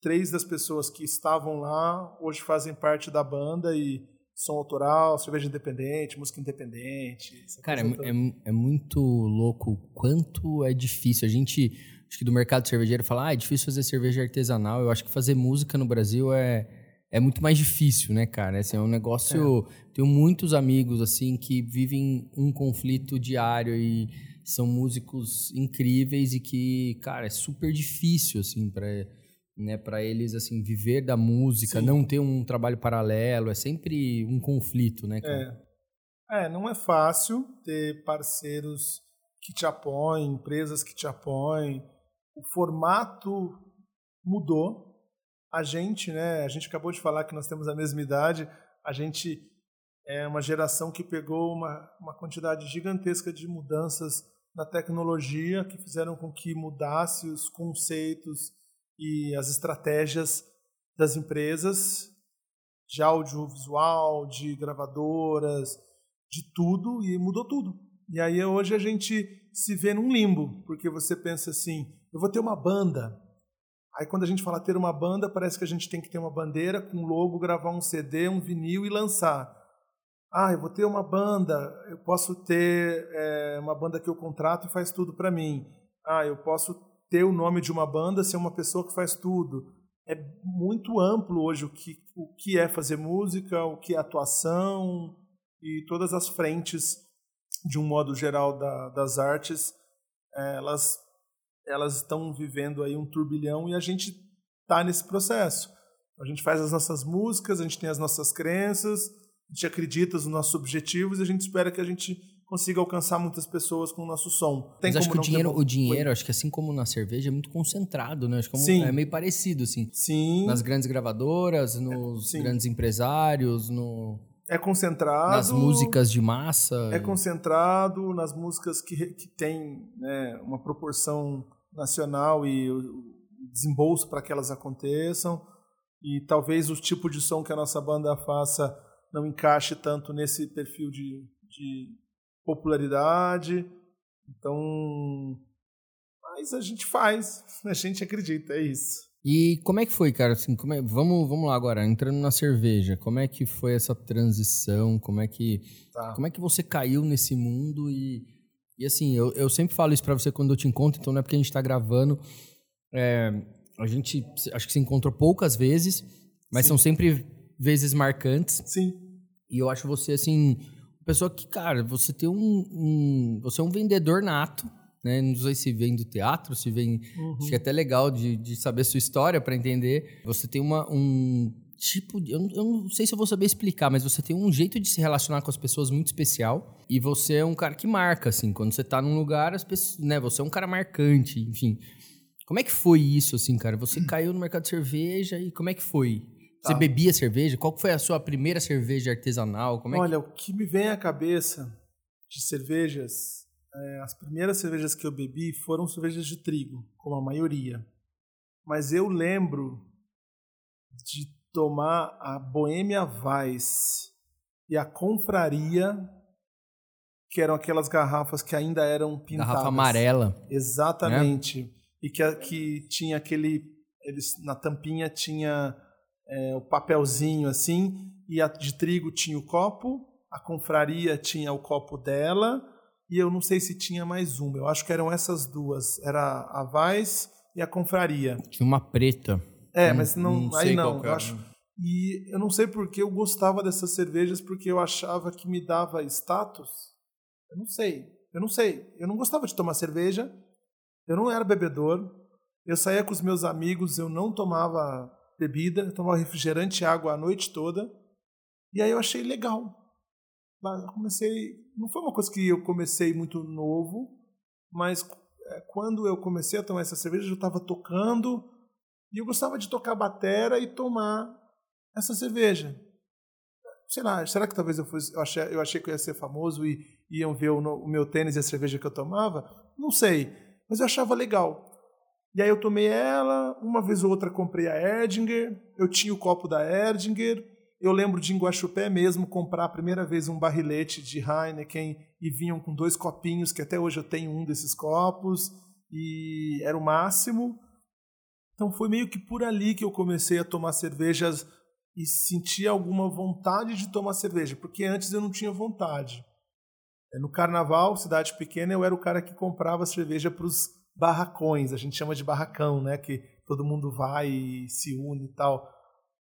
três das pessoas que estavam lá, hoje fazem parte da banda e som autoral, cerveja independente, música independente. Cara, é, é, é, muito louco quanto é difícil. A gente, acho que do mercado cervejeiro, fala, ah, é difícil fazer cerveja artesanal. Eu acho que fazer música no Brasil é, é muito mais difícil, né, cara? Assim, é um negócio. É. Tenho muitos amigos, assim, que vivem um conflito diário e são músicos incríveis e que, cara, é super difícil, assim, para né, para eles assim viver da música, Sim. não ter um trabalho paralelo, é sempre um conflito, né? Cara? É. é, não é fácil ter parceiros que te apoiem, empresas que te apoiem. O formato mudou. A gente, né? A gente acabou de falar que nós temos a mesma idade. A gente é uma geração que pegou uma, uma quantidade gigantesca de mudanças na tecnologia que fizeram com que mudasse os conceitos e as estratégias das empresas de audiovisual, de gravadoras, de tudo, e mudou tudo. E aí hoje a gente se vê num limbo, porque você pensa assim, eu vou ter uma banda. Aí quando a gente fala ter uma banda, parece que a gente tem que ter uma bandeira com logo, gravar um CD, um vinil e lançar. Ah, eu vou ter uma banda, eu posso ter é, uma banda que eu contrato e faz tudo para mim. Ah, eu posso ter o nome de uma banda ser uma pessoa que faz tudo. É muito amplo hoje o que, o que é fazer música, o que é atuação e todas as frentes, de um modo geral, da, das artes, elas, elas estão vivendo aí um turbilhão e a gente está nesse processo. A gente faz as nossas músicas, a gente tem as nossas crenças, a gente acredita nos nossos objetivos e a gente espera que a gente consiga alcançar muitas pessoas com o nosso som. Tem Mas acho que o dinheiro, o dinheiro, acho que assim como na cerveja, é muito concentrado, né? Acho que é, Sim. é meio parecido, assim. Sim. Nas grandes gravadoras, nos Sim. grandes empresários, no... É concentrado. Nas músicas de massa. É concentrado nas músicas que, que tem né, uma proporção nacional e desembolso para que elas aconteçam. E talvez o tipo de som que a nossa banda faça não encaixe tanto nesse perfil de, de popularidade. Então, mas a gente faz, <laughs> a gente acredita, é isso. E como é que foi, cara? Assim, é, vamos, vamos lá agora, entrando na cerveja. Como é que foi essa transição? Como é que, tá. como é que você caiu nesse mundo? E, e assim, eu, eu sempre falo isso para você quando eu te encontro, então não é porque a gente está gravando. É, a gente acho que se encontrou poucas vezes, mas Sim. são sempre vezes marcantes. Sim. E eu acho você, assim, uma pessoa que, cara, você tem um, um, Você é um vendedor nato, né? Não sei se vem do teatro, se vem. Uhum. Acho que é até legal de, de saber sua história para entender. Você tem uma, um tipo de. Eu, eu, não sei se eu vou saber explicar, mas você tem um jeito de se relacionar com as pessoas muito especial. E você é um cara que marca, assim. Quando você tá num lugar, as pessoas. Né, você é um cara marcante, enfim. Como é que foi isso, assim, cara? Você <clears throat> caiu no mercado de cerveja e como é que foi? Tá. Você bebia cerveja? Qual foi a sua primeira cerveja artesanal? Como é Olha, que... o que me vem à cabeça de cervejas é, as primeiras cervejas que eu bebi foram cervejas de trigo, como a maioria. Mas eu lembro de tomar a Boêmia Weiss e a Confraria, que eram aquelas garrafas que ainda eram pintadas. Garrafa amarela. Exatamente. Né? E que, que tinha aquele. Eles, na tampinha tinha é, o papelzinho assim, e a de trigo tinha o copo, a confraria tinha o copo dela, e eu não sei se tinha mais uma. Eu acho que eram essas duas. Era a Vaz e a confraria. Tinha uma preta. É, hum, mas não, não aí não. Eu acho, e eu não sei porque eu gostava dessas cervejas, porque eu achava que me dava status. Eu não sei. Eu não sei. Eu não gostava de tomar cerveja. Eu não era bebedor. Eu saía com os meus amigos, eu não tomava bebida, eu tomava refrigerante e água a noite toda. E aí eu achei legal. Comecei, não foi uma coisa que eu comecei muito novo, mas é, quando eu comecei a tomar essa cerveja, eu estava tocando e eu gostava de tocar batera e tomar essa cerveja. Sei lá, será que talvez eu fosse, eu achei, eu achei que eu ia ser famoso e iam ver o, o meu tênis e a cerveja que eu tomava? Não sei, mas eu achava legal. E aí eu tomei ela, uma vez ou outra comprei a Erdinger, eu tinha o copo da Erdinger, eu lembro de em Guaxupé mesmo comprar a primeira vez um barrilete de Heineken e vinham com dois copinhos, que até hoje eu tenho um desses copos, e era o máximo. Então foi meio que por ali que eu comecei a tomar cervejas e sentir alguma vontade de tomar cerveja, porque antes eu não tinha vontade. No carnaval, cidade pequena, eu era o cara que comprava cerveja para os barracões, a gente chama de barracão, né? Que todo mundo vai e se une e tal.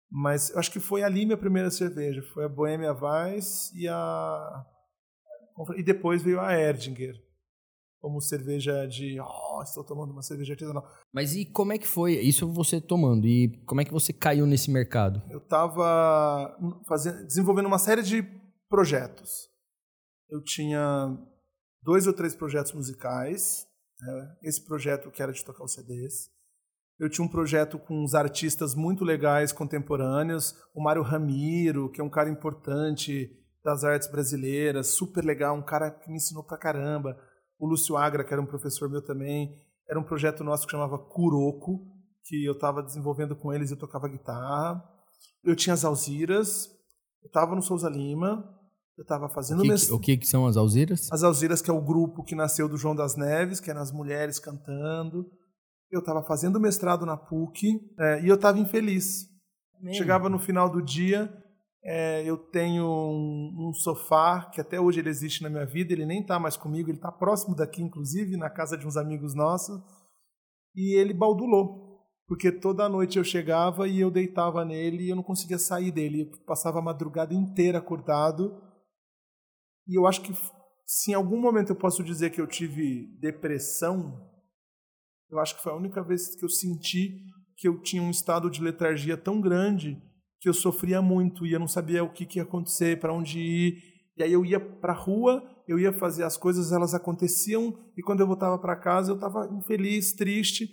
Mas eu acho que foi ali minha primeira cerveja. Foi a Bohemia Weiss e a. E depois veio a Erdinger. Como cerveja de. Oh, estou tomando uma cerveja artesanal. Mas e como é que foi isso você tomando? E como é que você caiu nesse mercado? Eu estava desenvolvendo uma série de projetos. Eu tinha dois ou três projetos musicais né? esse projeto que era de tocar os CDs. Eu tinha um projeto com uns artistas muito legais contemporâneos, o Mário Ramiro, que é um cara importante das artes brasileiras, super legal, um cara que me ensinou pra caramba. O Lúcio Agra, que era um professor meu também. Era um projeto nosso que chamava Kuroko, que eu estava desenvolvendo com eles e tocava guitarra. Eu tinha as Alziras, eu estava no Souza Lima, eu estava fazendo... O que, o que, que são as Alziras? As Alziras, que é o grupo que nasceu do João das Neves, que eram as mulheres cantando. Eu estava fazendo mestrado na PUC é, e eu estava infeliz. Mesmo? Chegava no final do dia, é, eu tenho um, um, sofá que até hoje ele existe na minha vida, ele nem está mais comigo, ele está próximo daqui, inclusive, na casa de uns amigos nossos, e ele baldulou, porque toda noite eu chegava e eu deitava nele e eu não conseguia sair dele, eu passava a madrugada inteira acordado, e eu acho que se em algum momento eu posso dizer que eu tive depressão, eu acho que foi a única vez que eu senti que eu tinha um estado de letargia tão grande que eu sofria muito e eu não sabia o que, que ia acontecer, para onde ir. E aí eu ia para a rua, eu ia fazer as coisas, elas aconteciam e quando eu voltava para casa eu estava infeliz, triste,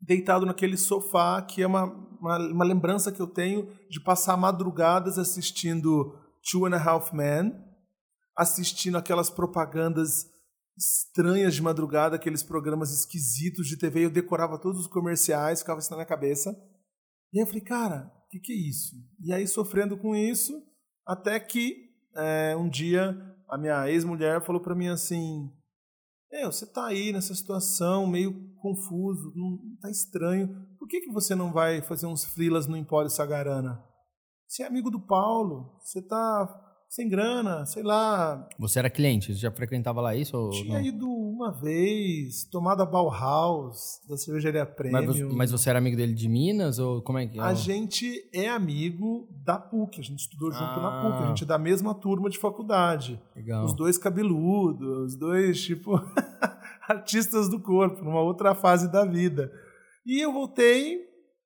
deitado naquele sofá, que é uma, uma, uma, lembrança que eu tenho de passar madrugadas assistindo Two and a Half Men, assistindo aquelas propagandas estranhas de madrugada, aqueles programas esquisitos de TV. Eu decorava todos os comerciais, ficava isso na minha cabeça. E aí eu falei, cara, o que, que, é isso? E aí, sofrendo com isso, até que é, um dia a minha ex-mulher falou para mim assim: você tá aí nessa situação meio confuso, não tá estranho. Por que, que você não vai fazer uns frilas no Empório Sagarana? Você é amigo do Paulo, você tá sem grana, sei lá. Você era cliente? Você já frequentava lá isso? Ou Tinha não? ido uma vez, tomado a Bauhaus, da cervejaria Premium. Mas, mas, você era amigo dele de Minas? ou como é que A gente é amigo da PUC, a gente estudou junto ah. na PUC, a gente é da mesma turma de faculdade. Legal. Os dois cabeludos, os dois, tipo, <laughs> artistas do corpo, numa outra fase da vida. E eu voltei,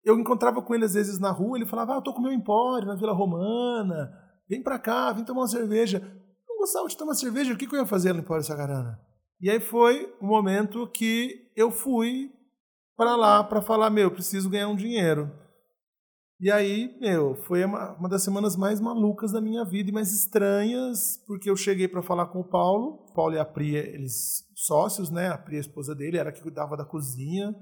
eu encontrava com ele às vezes na rua, ele falava, ah, eu tô com meu empório na Vila Romana Vem pra cá, vem tomar uma cerveja. Não gostava de tomar cerveja, o que, que eu ia fazer no Empório Sagarana? E aí foi o momento que eu fui para lá para falar, meu, preciso ganhar um dinheiro. E aí, meu, foi uma, uma das semanas mais malucas da minha vida e mais estranhas, porque eu cheguei para falar com o Paulo. O Paulo e a Pri, eles sócios, né? A Pri, a esposa dele, era que cuidava da cozinha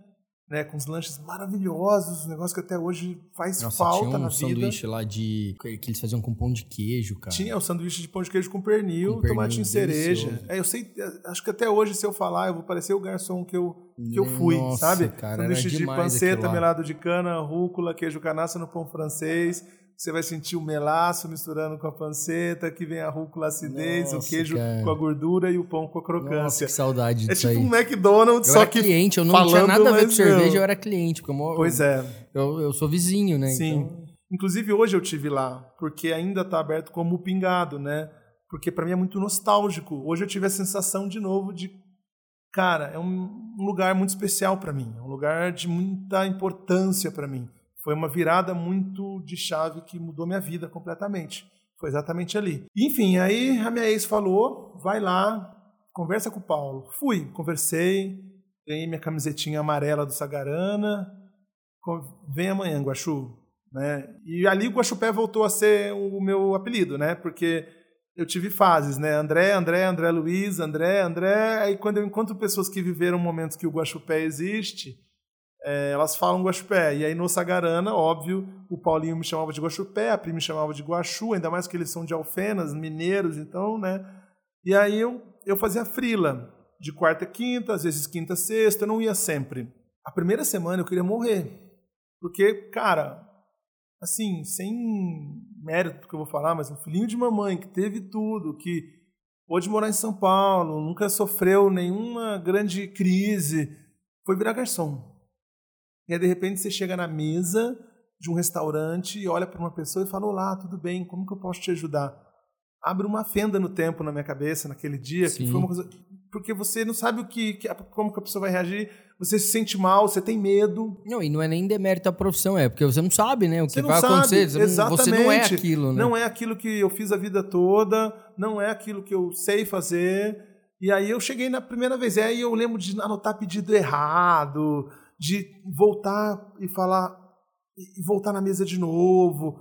né, com os lanches maravilhosos, um negócio que até hoje faz Nossa, falta tinha um na vida. sanduíche lá de. que eles faziam com pão de queijo, cara. Tinha o sanduíche de pão de queijo com pernil, Com tomate em cereja. É, eu sei, acho que até hoje, se eu falar, eu vou parecer o garçom que eu, que eu fui, Nossa, sabe? cara, sanduíche de panceta, melado de cana, rúcula, queijo canastra no pão francês. Você vai sentir o melaço misturando com a panceta, que vem a rúcula a acidez, Nossa, o queijo cara. com a gordura e o pão com a Nossa, crocância. que saudade é disso tipo aí. um McDonald's, eu só que cliente, eu não tinha falando, nada a ver com cerveja, eu era cliente. Porque eu, Pois é. eu, eu sou vizinho, né? Sim. Então, Inclusive hoje eu tive lá, porque ainda está aberto como pingado, né? Porque para mim é muito nostálgico. Hoje eu tive a sensação de novo de cara, é um um lugar muito especial para mim, é um lugar de muita importância para mim. Foi uma virada muito de chave que mudou minha vida completamente. Foi exatamente ali. Enfim, aí a minha ex falou: vai lá, conversa com o Paulo. Fui, conversei, ganhei minha camisetinha amarela do Sagarana. Vem amanhã, Guaxu. Né? E ali o Guaxupé voltou a ser o meu apelido, né? Porque eu tive fases, né? André, André, André Luiz, André, André. Aí quando eu encontro pessoas que viveram momentos que o Guaxupé existe, é, elas falam Guaxupé. E aí no Sagarana, óbvio, o Paulinho me chamava de Guaxupé, a Pri me chamava de Guaxu, ainda mais que eles são de Alfenas, mineiros, então, né? E aí eu, eu fazia frila, de quarta a quinta, às vezes quinta a sexta, eu não ia sempre. A primeira semana eu queria morrer. Porque, cara, assim, sem mérito que eu vou falar, mas um filhinho de mamãe que teve tudo, que pôde morar em São Paulo, nunca sofreu nenhuma grande crise, foi virar garçom. E aí, de repente, você chega na mesa de um restaurante e olha para uma pessoa e fala: Olá, tudo bem, como que eu posso te ajudar? Abre uma fenda no tempo na minha cabeça naquele dia, que Sim. foi uma coisa. Porque você não sabe o que, que- como que a pessoa vai reagir, você se sente mal, você tem medo, Não, e não é nem demérito à profissão, é porque você não sabe, né? O que vai sabe, acontecer. Você não, você não é exatamente. aquilo, né? Não é aquilo que eu fiz a vida toda, não é aquilo que eu sei fazer. E aí eu cheguei na primeira vez, e aí eu lembro de anotar pedido errado, de voltar e falar, e voltar na mesa de novo.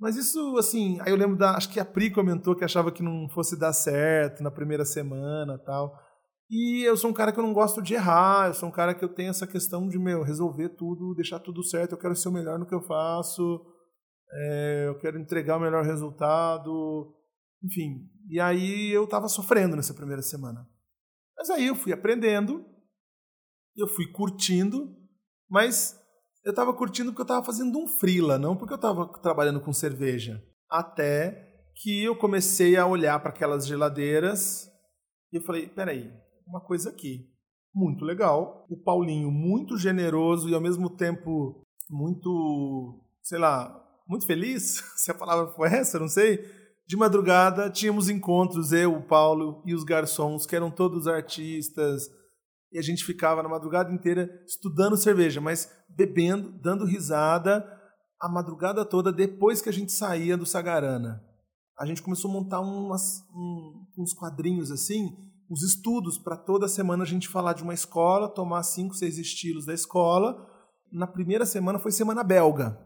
Mas isso, assim, aí eu lembro da. Acho que a Pri comentou que achava que não fosse dar certo na primeira semana tal. E eu sou um cara que eu não gosto de errar, eu sou um cara que eu tenho essa questão de, meu, resolver tudo, deixar tudo certo, eu quero ser o melhor no que eu faço, é, eu quero entregar o melhor resultado, enfim. E aí eu estava sofrendo nessa primeira semana. Mas aí eu fui aprendendo, eu fui curtindo, mas eu estava curtindo porque eu estava fazendo um frila, não porque eu estava trabalhando com cerveja. Até que eu comecei a olhar para aquelas geladeiras e eu falei, peraí, uma coisa aqui, muito legal. O Paulinho muito generoso e ao mesmo tempo muito, sei lá, muito feliz, <laughs> se a palavra for essa, não sei. De madrugada tínhamos encontros, eu, o Paulo e os garçons, que eram todos artistas, e a gente ficava na madrugada inteira estudando cerveja, mas bebendo, dando risada a madrugada toda depois que a gente saía do Sagarana. A gente começou a montar umas, um- uns quadrinhos assim, os estudos para toda semana a gente falar de uma escola, tomar cinco, seis estilos da escola. Na primeira semana foi semana belga.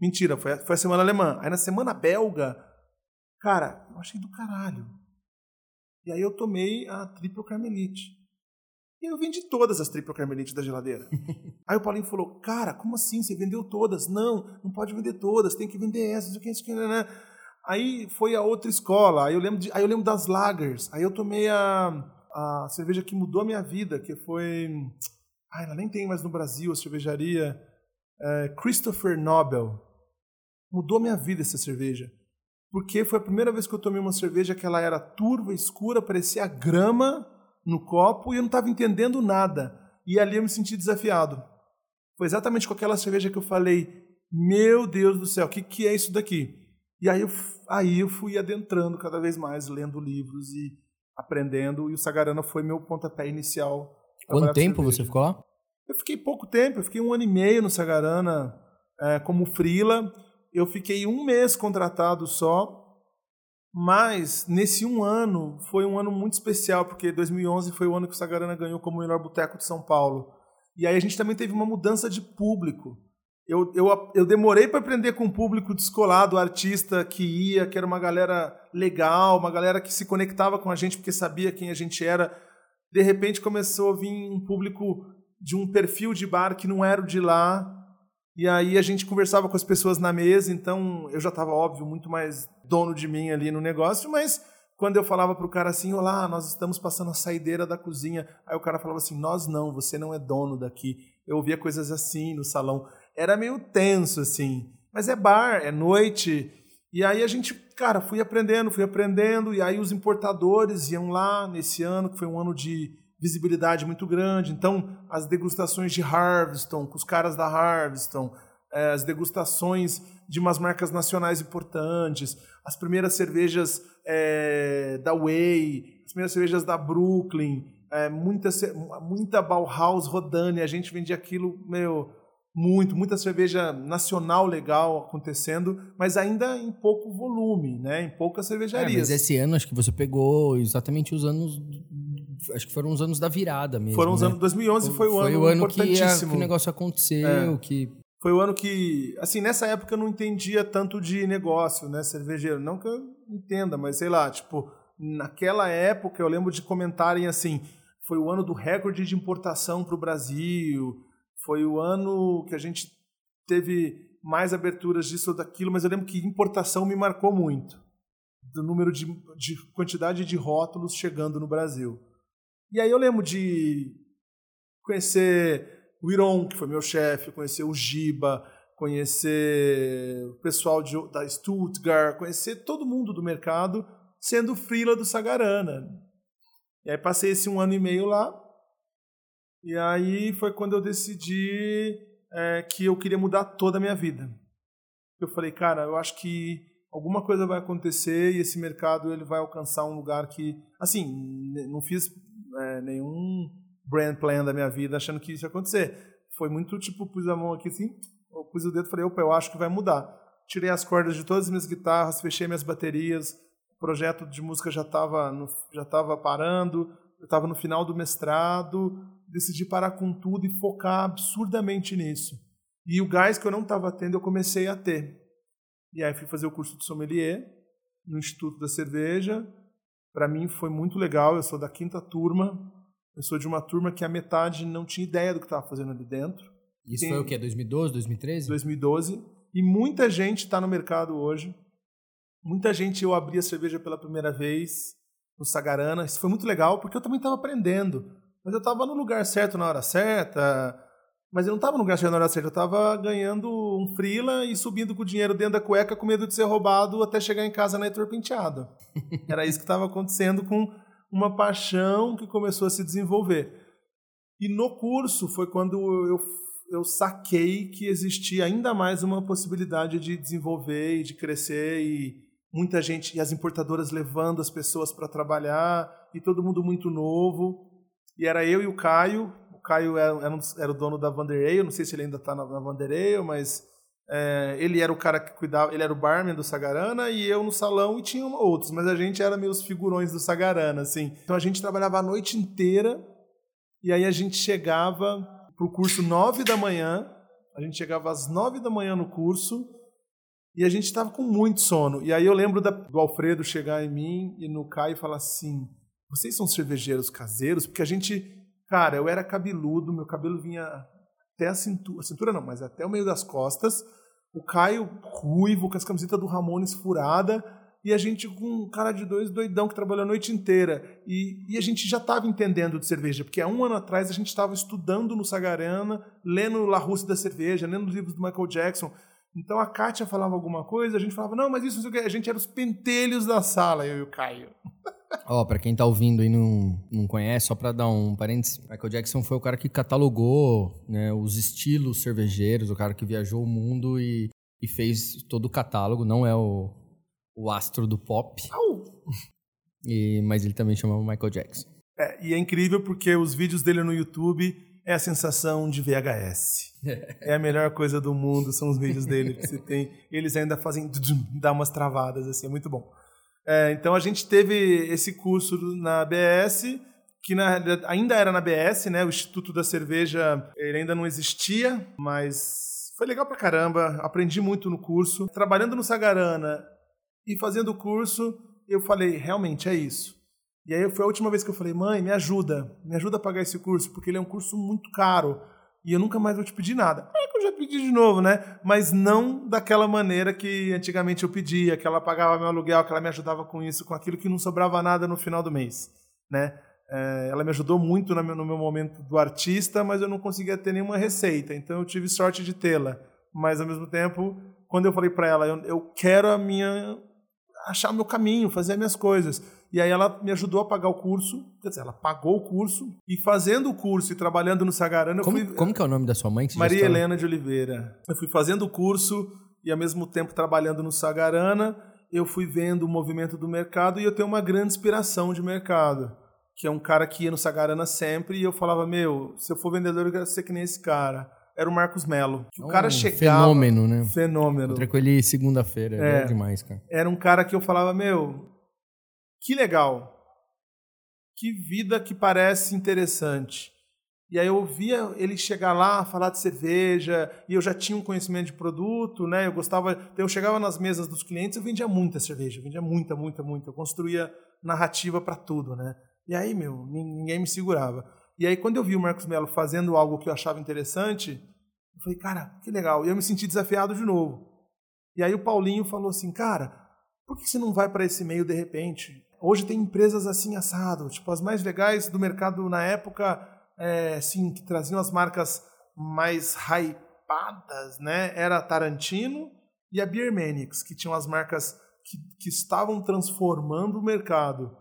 Mentira, foi, a- foi a semana alemã. Aí na semana belga, cara, eu achei do caralho. E aí eu tomei a Triple Carmelite. E eu vendi todas as Triple Carmelite da geladeira. <laughs> aí o Paulinho falou, cara, como assim? Você vendeu todas? Não, não pode vender todas, tem que vender essas, o que, né. Aí foi a outra escola, aí eu lembro, de- aí eu lembro das lagers, aí eu tomei a, a cerveja que mudou a minha vida, que foi... Ai, ela nem tem mais no Brasil, a cervejaria é, Christopher Nobel. Mudou a minha vida essa cerveja. Porque foi a primeira vez que eu tomei uma cerveja que ela era turva, escura, parecia grama no copo e eu não estava entendendo nada. E ali eu me senti desafiado. Foi exatamente com aquela cerveja que eu falei: Meu Deus do céu, o que, que é isso daqui? E aí eu, aí eu fui adentrando cada vez mais, lendo livros e aprendendo. E o Sagarana foi meu pontapé inicial. Quanto tempo cerveja. você ficou lá? Eu fiquei pouco tempo, eu fiquei um ano e meio no Sagarana é, como frila. Eu fiquei um mês contratado só, mas nesse um ano foi um ano muito especial, porque 2011 foi o ano que o Sagarana ganhou como melhor boteco de São Paulo. E aí a gente também teve uma mudança de público. eu, eu, eu demorei para aprender com o público descolado, artista que ia, que era uma galera legal, uma galera que se conectava com a gente porque sabia quem a gente era. De repente começou a vir um público de um perfil de bar que não era o de lá. E aí a gente conversava com as pessoas na mesa, então eu já estava, óbvio, muito mais dono de mim ali no negócio, mas quando eu falava para o cara assim, olá, nós estamos passando a saideira da cozinha, aí o cara falava assim, nós não, você não é dono daqui. Eu ouvia coisas assim no salão era meio tenso, assim. Mas é bar, é noite. E aí a gente, cara, fui aprendendo, fui aprendendo. E aí os importadores iam lá nesse ano, que foi um ano de visibilidade muito grande. Então, as degustações de Harveston, com os caras da Harveston, é, as degustações de umas marcas nacionais importantes, as primeiras cervejas é, da Way, as primeiras cervejas da Brooklyn, é, muita, muita Bauhaus rodando, e a gente vendia aquilo, meu muito, muita cerveja nacional legal acontecendo, mas ainda em pouco volume, né? Em poucas cervejarias. É, mas esse ano acho que você pegou exatamente os anos acho que foram os anos da virada mesmo. Foram os né? anos 2011 foi, foi o ano, foi o ano que, a, o negócio aconteceu, é. que foi o ano que, assim, nessa época eu não entendia tanto de negócio, né, cervejeiro, não que eu entenda, mas sei lá, tipo, naquela época eu lembro de comentarem assim, foi o ano do recorde de importação para o Brasil, foi o ano que a gente teve mais aberturas disso ou daquilo, mas eu lembro que importação me marcou muito. Do número de, de quantidade de rótulos chegando no Brasil. E aí eu lembro de conhecer o Iron, que foi meu chefe, conhecer o Giba, conhecer o pessoal de, da Stuttgart, conhecer todo mundo do mercado sendo frila do Sagarana. E aí passei esse um ano e meio lá, e aí foi quando eu decidi é, que eu queria mudar toda a minha vida. Eu falei, cara, eu acho que alguma coisa vai acontecer e esse mercado ele vai alcançar um lugar que, assim, não fiz é, nenhum brand plan da minha vida achando que isso ia acontecer. Foi muito tipo, pus a mão aqui assim, pus o dedo e falei, opa, eu acho que vai mudar. Tirei as cordas de todas as minhas guitarras, fechei minhas baterias, o projeto de música já estava já tava parando, eu estava no final do mestrado, decidi parar com tudo e focar absurdamente nisso. E o gás que eu não estava tendo, eu comecei a ter. E aí fui fazer o curso de sommelier no Instituto da Cerveja. Para mim foi muito legal, eu sou da quinta turma. Eu sou de uma turma que a metade não tinha ideia do que estava fazendo ali dentro. Isso Tem... foi o quê? 2012, 2013? 2012. E muita gente está no mercado hoje. Muita gente eu abri a cerveja pela primeira vez no Sagarana. Isso foi muito legal porque eu também estava aprendendo. Mas eu estava no lugar certo na hora certa. Mas eu não estava no certo na hora certa. Eu estava ganhando um frila e subindo com o dinheiro dentro da cueca com medo de ser roubado até chegar em casa na Heitor Penteado. <laughs> Era isso que estava acontecendo com uma paixão que começou a se desenvolver. E no curso foi quando eu, eu saquei que existia ainda mais uma possibilidade de desenvolver e de crescer e muita gente e as importadoras levando as pessoas para trabalhar e todo mundo muito novo. E era eu e o Caio. Caio era, era, era o dono da Vanderlei. Não sei se ele ainda está na, na Vanderlei, mas é, ele era o cara que cuidava, ele era o barman do Sagarana e eu no salão e tinha outros, mas a gente era meus figurões do Sagarana, assim. Então a gente trabalhava a noite inteira e aí a gente chegava pro curso nove da manhã, a gente chegava às nove da manhã no curso e a gente estava com muito sono. E aí eu lembro da, do Alfredo chegar em mim e no Caio falar assim: vocês são cervejeiros caseiros? Porque a gente, cara, eu era cabeludo, meu cabelo vinha até a cintura, a cintura não, mas até o meio das costas. O Caio ruivo, com as camisetas do Ramones furada, e a gente com um cara de dois doidão que trabalhou a noite inteira. E, e a gente já estava entendendo de cerveja, porque há um ano atrás a gente estava estudando no Sagarana, lendo La Rússia da Cerveja, lendo os livros do Michael Jackson. Então a Kátia falava alguma coisa, a gente falava, não, mas isso não sei o que. A gente era os pentelhos da sala, eu e o Caio. <laughs> Ó, oh, pra quem tá ouvindo e não, não conhece, só pra dar um parênteses, Michael Jackson foi o cara que catalogou né, os estilos cervejeiros, o cara que viajou o mundo e, e fez todo o catálogo, não é o, o astro do pop. E, mas ele também chamava Michael Jackson. É, e é incrível porque os vídeos dele no YouTube é a sensação de VHS. é a melhor coisa do mundo, são os vídeos dele que você tem. Eles ainda fazem dá umas travadas assim, é muito bom. É, então a gente teve esse curso na ABS, que na, ainda era na ABS, né? O Instituto da Cerveja ele ainda não existia, mas foi legal pra caramba, aprendi muito no curso. Trabalhando no Sagarana e fazendo o curso, eu falei, realmente é isso. E aí foi a última vez que eu falei, mãe, me ajuda, me ajuda a pagar esse curso, porque ele é um curso muito caro e eu nunca mais vou te pedir nada. É que eu já pedi de novo, né? Mas não daquela maneira que antigamente eu pedia, que ela pagava meu aluguel, que ela me ajudava com isso, com aquilo que não sobrava nada no final do mês, né? É, ela me ajudou muito no meu, no meu momento do artista, mas eu não conseguia ter nenhuma receita, então eu tive sorte de tê-la. Mas ao mesmo tempo, quando eu falei para ela, eu, eu quero a minha achar meu caminho, fazer as minhas coisas. E aí ela me ajudou a pagar o curso, quer dizer, ela pagou o curso, e fazendo o curso e trabalhando no Sagarana, como, eu fui... Como que é o nome da sua mãe? Maria Helena de Oliveira. Eu fui fazendo o curso e ao mesmo tempo trabalhando no Sagarana, eu fui vendo o movimento do mercado e eu tenho uma grande inspiração de mercado, que é um cara que ia no Sagarana sempre e eu falava, meu, se eu for vendedor eu quero ser que nem esse cara era o Marcos Melo. O cara chegava. Fenômeno, né? Fenômeno. Encontrei com ele segunda-feira. É, é demais, cara. Era um cara que eu falava, meu, que legal. Que vida que parece interessante. E aí eu via ele chegar lá, falar de cerveja, e eu já tinha um conhecimento de produto, né? Eu gostava, então eu chegava nas mesas dos clientes, eu vendia muita cerveja, vendia muita, muita, muita. Eu construía narrativa para tudo, né? E aí, meu, ninguém me segurava. E aí, quando eu vi o Marcos Melo fazendo algo que eu achava interessante, eu falei, cara, que legal. E eu me senti desafiado de novo. E aí o Paulinho falou assim, cara, por que você não vai para esse meio de repente? Hoje tem empresas assim assado, tipo as mais legais do mercado na época, é, assim, que traziam as marcas mais hypadas, né? Era a Tarantino e a Beer Manix, que tinham as marcas que, que estavam transformando o mercado.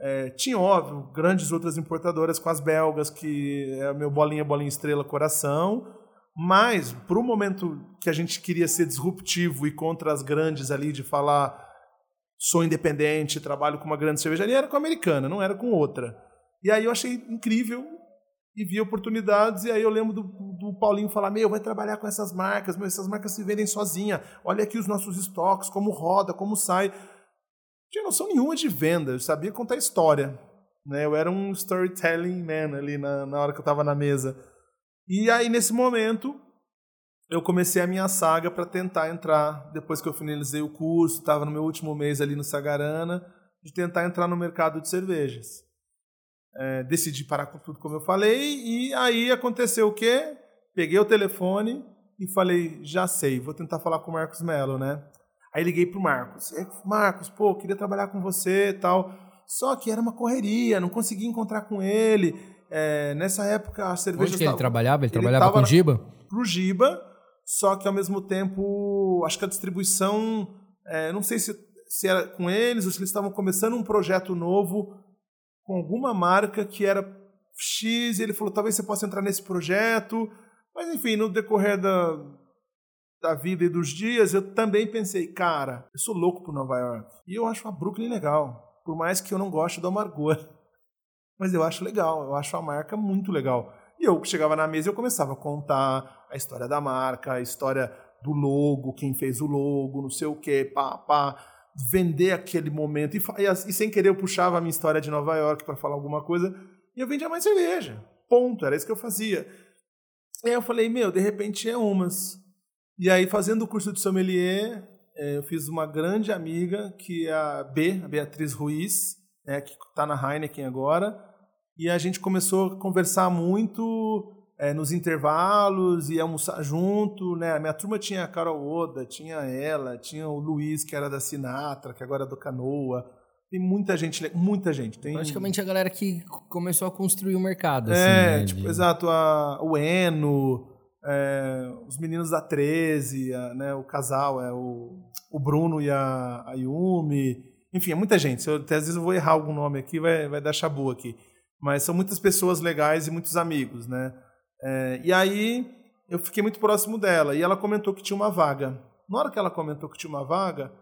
É, tinha, óbvio, grandes outras importadoras com as belgas, que é meu bolinha, bolinha, estrela, coração. Mas, para o momento que a gente queria ser disruptivo e contra as grandes ali, de falar sou independente, trabalho com uma grande cervejaria, era com a americana, não era com outra. E aí eu achei incrível e vi oportunidades, e aí eu lembro do, do Paulinho falar, meu, vai trabalhar com essas marcas, meu, essas marcas se vendem sozinha, olha aqui os nossos estoques, como roda, como sai tinha noção nenhuma de venda, eu sabia contar história. Né? Eu era um storytelling man ali na, na hora que eu estava na mesa. E aí, nesse momento, eu comecei a minha saga para tentar entrar, depois que eu finalizei o curso, estava no meu último mês ali no Sagarana, de tentar entrar no mercado de cervejas. É, decidi parar com tudo, como eu falei, e aí aconteceu o quê? Peguei o telefone e falei, já sei, vou tentar falar com o Marcos Melo, né? Aí liguei pro Marcos. Marcos, pô, queria trabalhar com você e tal. Só que era uma correria, não conseguia encontrar com ele. É, nessa época a cerveja. Onde que ele trabalhava? Ele, ele trabalhava com o Giba? Pro Giba, só que ao mesmo tempo, acho que a distribuição, é, não sei se, se era com eles ou se eles estavam começando um projeto novo com alguma marca que era X, e ele falou: talvez você possa entrar nesse projeto. Mas enfim, no decorrer da, da vida e dos dias, eu também pensei, cara, eu sou louco por Nova York. E eu acho a Brooklyn legal, por mais que eu não goste do amargor. <laughs> Mas eu acho legal, eu acho a marca muito legal. E eu chegava na mesa e eu começava a contar a história da marca, a história do logo, quem fez o logo, não sei o quê, pá, pá, vender aquele momento. E, e, e sem querer eu puxava a minha história de Nova York para falar alguma coisa e eu vendia mais cerveja. Ponto, era isso que eu fazia. E aí eu falei, meu, de repente é umas. E aí, fazendo o curso de sommelier, é, eu fiz uma grande amiga, que é a B, a Beatriz Ruiz, né, que está na Heineken agora, e a gente começou a conversar muito é, nos intervalos e almoçar junto, né? A minha turma tinha a Carol Oda, tinha ela, tinha o Luiz, que era da Sinatra, que agora é do Canoa. Tem muita gente, muita gente. Tem... Praticamente a galera que começou a construir o mercado. Assim, é, né? tipo, de... exato. A, o Eno, é, os meninos da 13, a, né, o casal, é o, o Bruno e a, a Yumi. Enfim, é muita gente. Eu, até às vezes eu vou errar algum nome aqui, vai, vai dar chabu aqui. Mas são muitas pessoas legais e muitos amigos, né? É, e aí eu fiquei muito próximo dela e ela comentou que tinha uma vaga. Na hora que ela comentou que tinha uma vaga,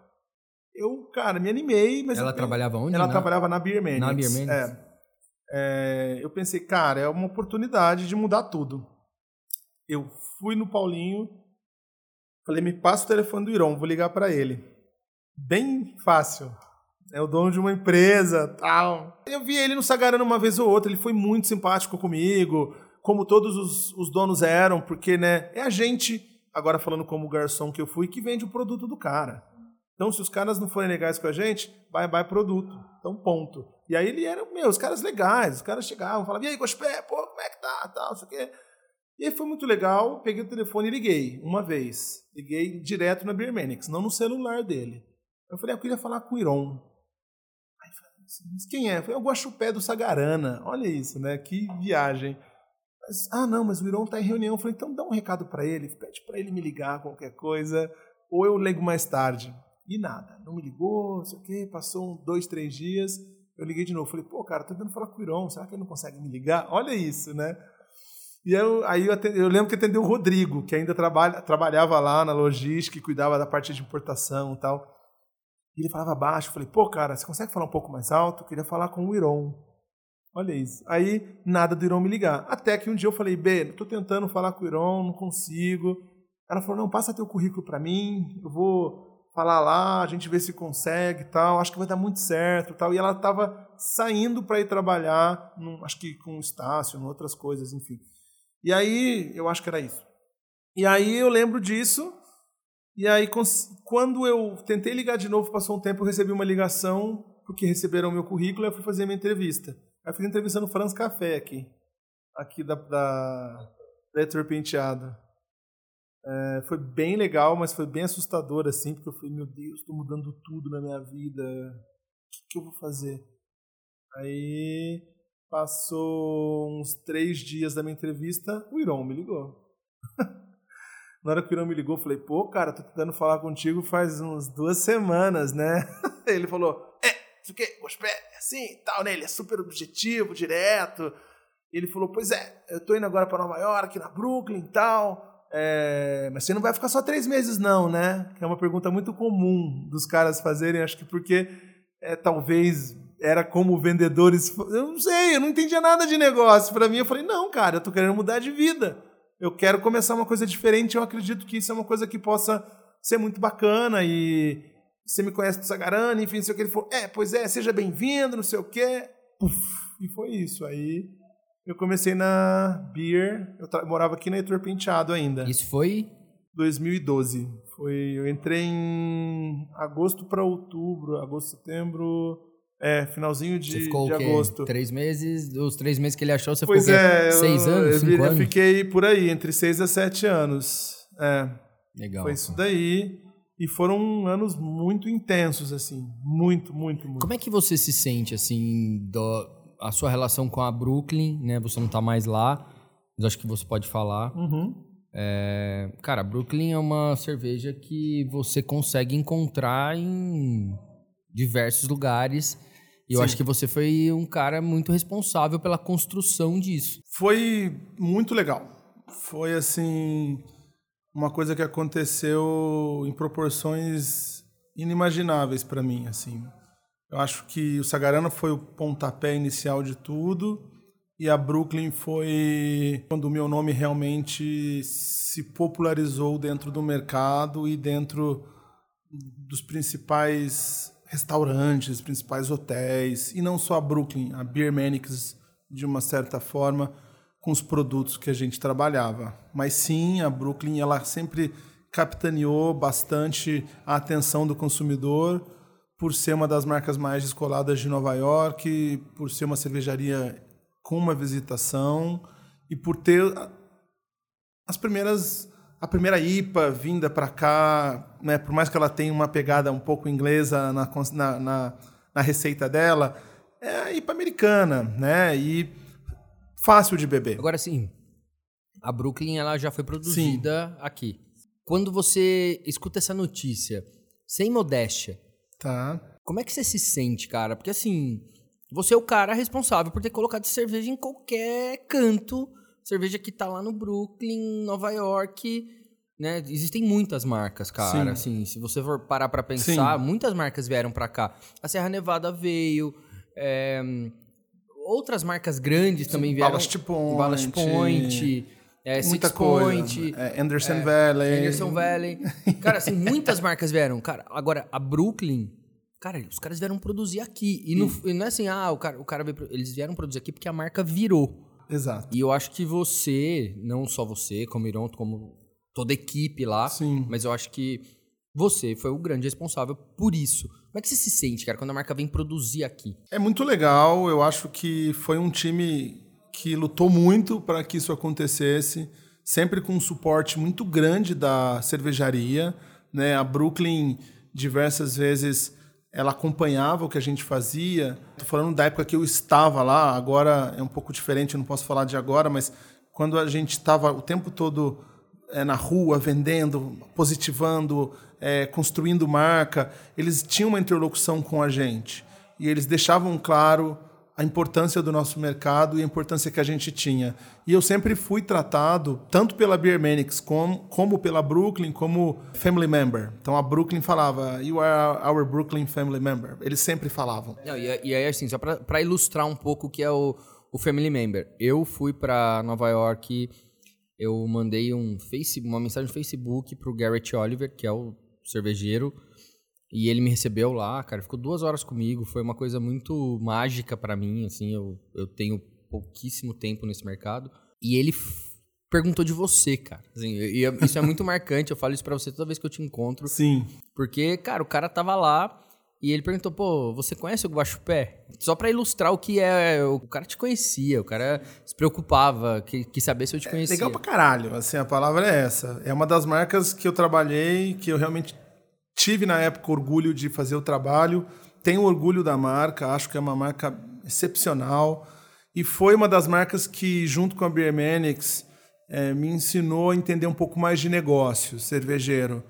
eu, cara, me animei. Mas ela eu, trabalhava onde? Ela na... trabalhava na Beer Manix. Na Beer Manix? É. É, eu pensei, cara, é uma oportunidade de mudar tudo. Eu fui no Paulinho, falei, me passa o telefone do Iron, vou ligar para ele. Bem fácil. É o dono de uma empresa, tal. Eu vi ele no Sagarana uma vez ou outra, ele foi muito simpático comigo, como todos os, os donos eram, porque, né, é a gente agora falando como garçom que eu fui, que vende o produto do cara. Então, se os caras não forem legais com a gente, bye bye produto. Então, ponto. E aí ele era, meu, os caras legais, os caras chegavam, falavam, e aí, Gospé, pô, como é que tá, tal, não sei o quê. E aí foi muito legal, peguei o telefone e liguei, uma vez. Liguei direto na Birmanix, não no celular dele. Eu falei, ah, eu queria falar com o Iron. Aí falei, quem é? Eu falei, é o do Sagarana. Olha isso, né? Que viagem. Mas, ah, não, mas o Iron tá em reunião. Eu falei, então dá um recado para ele, pede para ele me ligar, qualquer coisa, ou eu ligo mais tarde. E nada, não me ligou, não sei o quê, passou um, dois, três dias, eu liguei de novo, falei, pô, cara, tô tentando falar com o Iron, será que ele não consegue me ligar? Olha isso, né? E eu, aí eu, atendi, eu, lembro que atendeu o Rodrigo, que ainda trabalha, trabalhava lá na logística e cuidava da parte de importação e tal. E ele falava baixo, falei, pô, cara, você consegue falar um pouco mais alto? Eu queria falar com o Iron. Olha isso. Aí, nada do Iron me ligar. Até que um dia eu falei, B, tô tentando falar com o Iron, não consigo. Ela falou, não, passa teu currículo para mim, eu vou falar lá, a gente vê se consegue tal, acho que vai dar muito certo tal. E ela estava saindo para ir trabalhar, num, acho que com o Estácio, em outras coisas, enfim. E aí, eu acho que era isso. E aí eu lembro disso, e aí quando eu tentei ligar de novo, passou um tempo, eu recebi uma ligação, porque receberam meu currículo, e eu fui fazer minha entrevista. Aí fiz entrevista no Franz Café aqui, aqui da, da, da Penteado. É, foi bem legal, mas foi bem assustador, assim, porque eu falei, meu Deus, estou mudando tudo na minha vida. O que, que eu vou fazer? Aí passou uns três dias da minha entrevista, o Iron me ligou. <laughs> na hora que o Iron me ligou, eu falei, pô, cara, tô tentando falar contigo faz uns duas semanas, né? <laughs> Ele falou, é, isso o quê? é assim, tal, né? Ele é super objetivo, direto. Ele falou, pois é, eu tô indo agora para Nova York, na Brooklyn e tal. É, mas você não vai ficar só três meses, não, né? Que é uma pergunta muito comum dos caras fazerem, acho que porque é, talvez era como vendedores. Eu não sei, eu não entendia nada de negócio. Para mim, eu falei, não, cara, eu tô querendo mudar de vida. Eu quero começar uma coisa diferente. Eu acredito que isso é uma coisa que possa ser muito bacana. E você me conhece do Sagarana, enfim, não sei o que. Ele falou, é, pois é, seja bem-vindo, não sei o quê. Puf, e foi isso. Aí eu comecei na Beer, eu morava aqui na Heitor Penteado ainda. Isso foi? 2012. Foi, eu entrei em agosto para outubro, agosto, setembro, é, finalzinho de, você ficou de agosto. Três meses, os três meses que ele achou, você pois ficou é, seis eu, anos, eu, cinco eu anos? fiquei por aí, entre seis a sete anos. É, Legal. foi isso daí. E foram anos muito intensos, assim. Muito, muito, muito. Como é que você se sente, assim, do, a sua relação com a Brooklyn, né? Você não tá mais lá, mas acho que você pode falar. Uhum. É, cara, Brooklyn é uma cerveja que você consegue encontrar em diversos lugares. E eu Sim. acho que você foi um cara muito responsável pela construção disso. Foi muito legal. Foi assim uma coisa que aconteceu em proporções inimagináveis para mim, assim. Eu acho que o Sagarana foi o pontapé inicial de tudo e a Brooklyn foi quando o meu nome realmente se popularizou dentro do mercado e dentro dos principais restaurantes, principais hotéis e não só a Brooklyn, a Beer Manics de uma certa forma com os produtos que a gente trabalhava. Mas sim, a Brooklyn ela sempre capitaneou bastante a atenção do consumidor por ser uma das marcas mais descoladas de Nova York, por ser uma cervejaria com uma visitação e por ter as primeiras a primeira IPA vinda para cá, né, por mais que ela tenha uma pegada um pouco inglesa na, na, na, na receita dela, é a IPA americana, né? E fácil de beber. Agora sim, a Brooklyn ela já foi produzida sim. aqui. Quando você escuta essa notícia, sem modéstia, Tá. Como é que você se sente, cara? Porque assim, você é o cara responsável por ter colocado cerveja em qualquer canto. Cerveja que tá lá no Brooklyn, Nova York, né? Existem muitas marcas, cara. Sim. Assim, se você for parar para pensar, Sim. muitas marcas vieram para cá. A Serra Nevada veio, é... outras marcas grandes também vieram. Ballast Point. Ballast Point. É, muita Six coisa. Point, é, Anderson é, Valley. Anderson Valley. Cara, assim, muitas marcas vieram. Cara, agora, a Brooklyn, cara, os caras vieram produzir aqui. E, não, e não é assim, ah, o cara, o cara veio, eles vieram produzir aqui porque a marca virou. Exato. E eu acho que você, não só você, como Iron, como toda a equipe lá. Sim. Mas eu acho que você foi o grande responsável por isso. Como é que você se sente, cara, quando a marca vem produzir aqui? É muito legal. Eu acho que foi um time que lutou muito para que isso acontecesse, sempre com um suporte muito grande da cervejaria. Né? A Brooklyn, diversas vezes, ela acompanhava o que a gente fazia. Estou falando da época que eu estava lá, agora é um pouco diferente, eu não posso falar de agora, mas quando a gente estava o tempo todo é, na rua, vendendo, positivando, é, construindo marca, eles tinham uma interlocução com a gente. E eles deixavam claro a importância do nosso mercado e a importância que a gente tinha. E eu sempre fui tratado, tanto pela Beer Manix como, como pela Brooklyn, como family member. Então a Brooklyn falava, You are our Brooklyn family member. Eles sempre falavam. Não, e, e aí, assim, só para ilustrar um pouco o que é o, o family member. Eu fui para Nova York, eu mandei um face, uma mensagem no Facebook pro Garrett Oliver, que é o cervejeiro, e ele me recebeu lá, cara, ficou duas horas comigo, foi uma coisa muito mágica para mim, assim, eu, eu tenho pouquíssimo tempo nesse mercado, e ele perguntou de você, cara. Assim, e isso é muito <laughs> marcante, eu falo isso pra você toda vez que eu te encontro. Sim. Porque, cara, o cara tava lá e ele perguntou, pô, você conhece o Guaxupé? Só para ilustrar o que é. O cara te conhecia, o cara se preocupava, que, que saber se eu te conhecia. É legal pra caralho, assim, a palavra é essa. É uma das marcas que eu trabalhei, que eu realmente tive na época orgulho de fazer o trabalho. Tenho orgulho da marca, acho que é uma marca excepcional. E foi uma das marcas que, junto com a Beer Manix, é, me ensinou a entender um pouco mais de negócio cervejeiro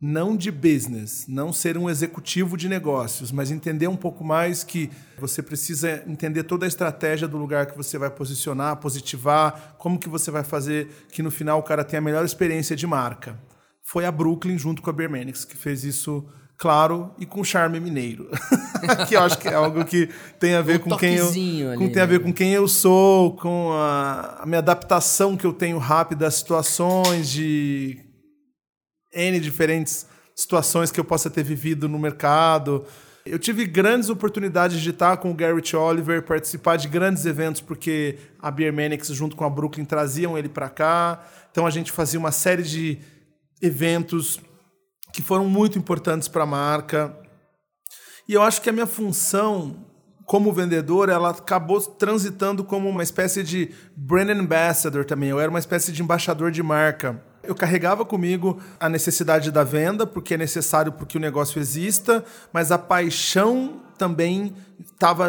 não de business, não ser um executivo de negócios, mas entender um pouco mais que você precisa entender toda a estratégia do lugar que você vai posicionar, positivar, como que você vai fazer que no final o cara tenha a melhor experiência de marca. Foi a Brooklyn junto com a Bermanix que fez isso claro e com charme mineiro, <laughs> que eu acho que é algo que tem a ver um com quem eu com, tem a ver né? com quem eu sou, com a, a minha adaptação que eu tenho rápida às situações de N diferentes situações que eu possa ter vivido no mercado. Eu tive grandes oportunidades de estar com o Garrett Oliver, participar de grandes eventos, porque a Beer Manix, junto com a Brooklyn, traziam ele para cá. Então a gente fazia uma série de eventos que foram muito importantes para a marca. E eu acho que a minha função como vendedor, ela acabou transitando como uma espécie de brand ambassador também. Eu era uma espécie de embaixador de marca. Eu carregava comigo a necessidade da venda, porque é necessário para que o negócio exista, mas a paixão também estava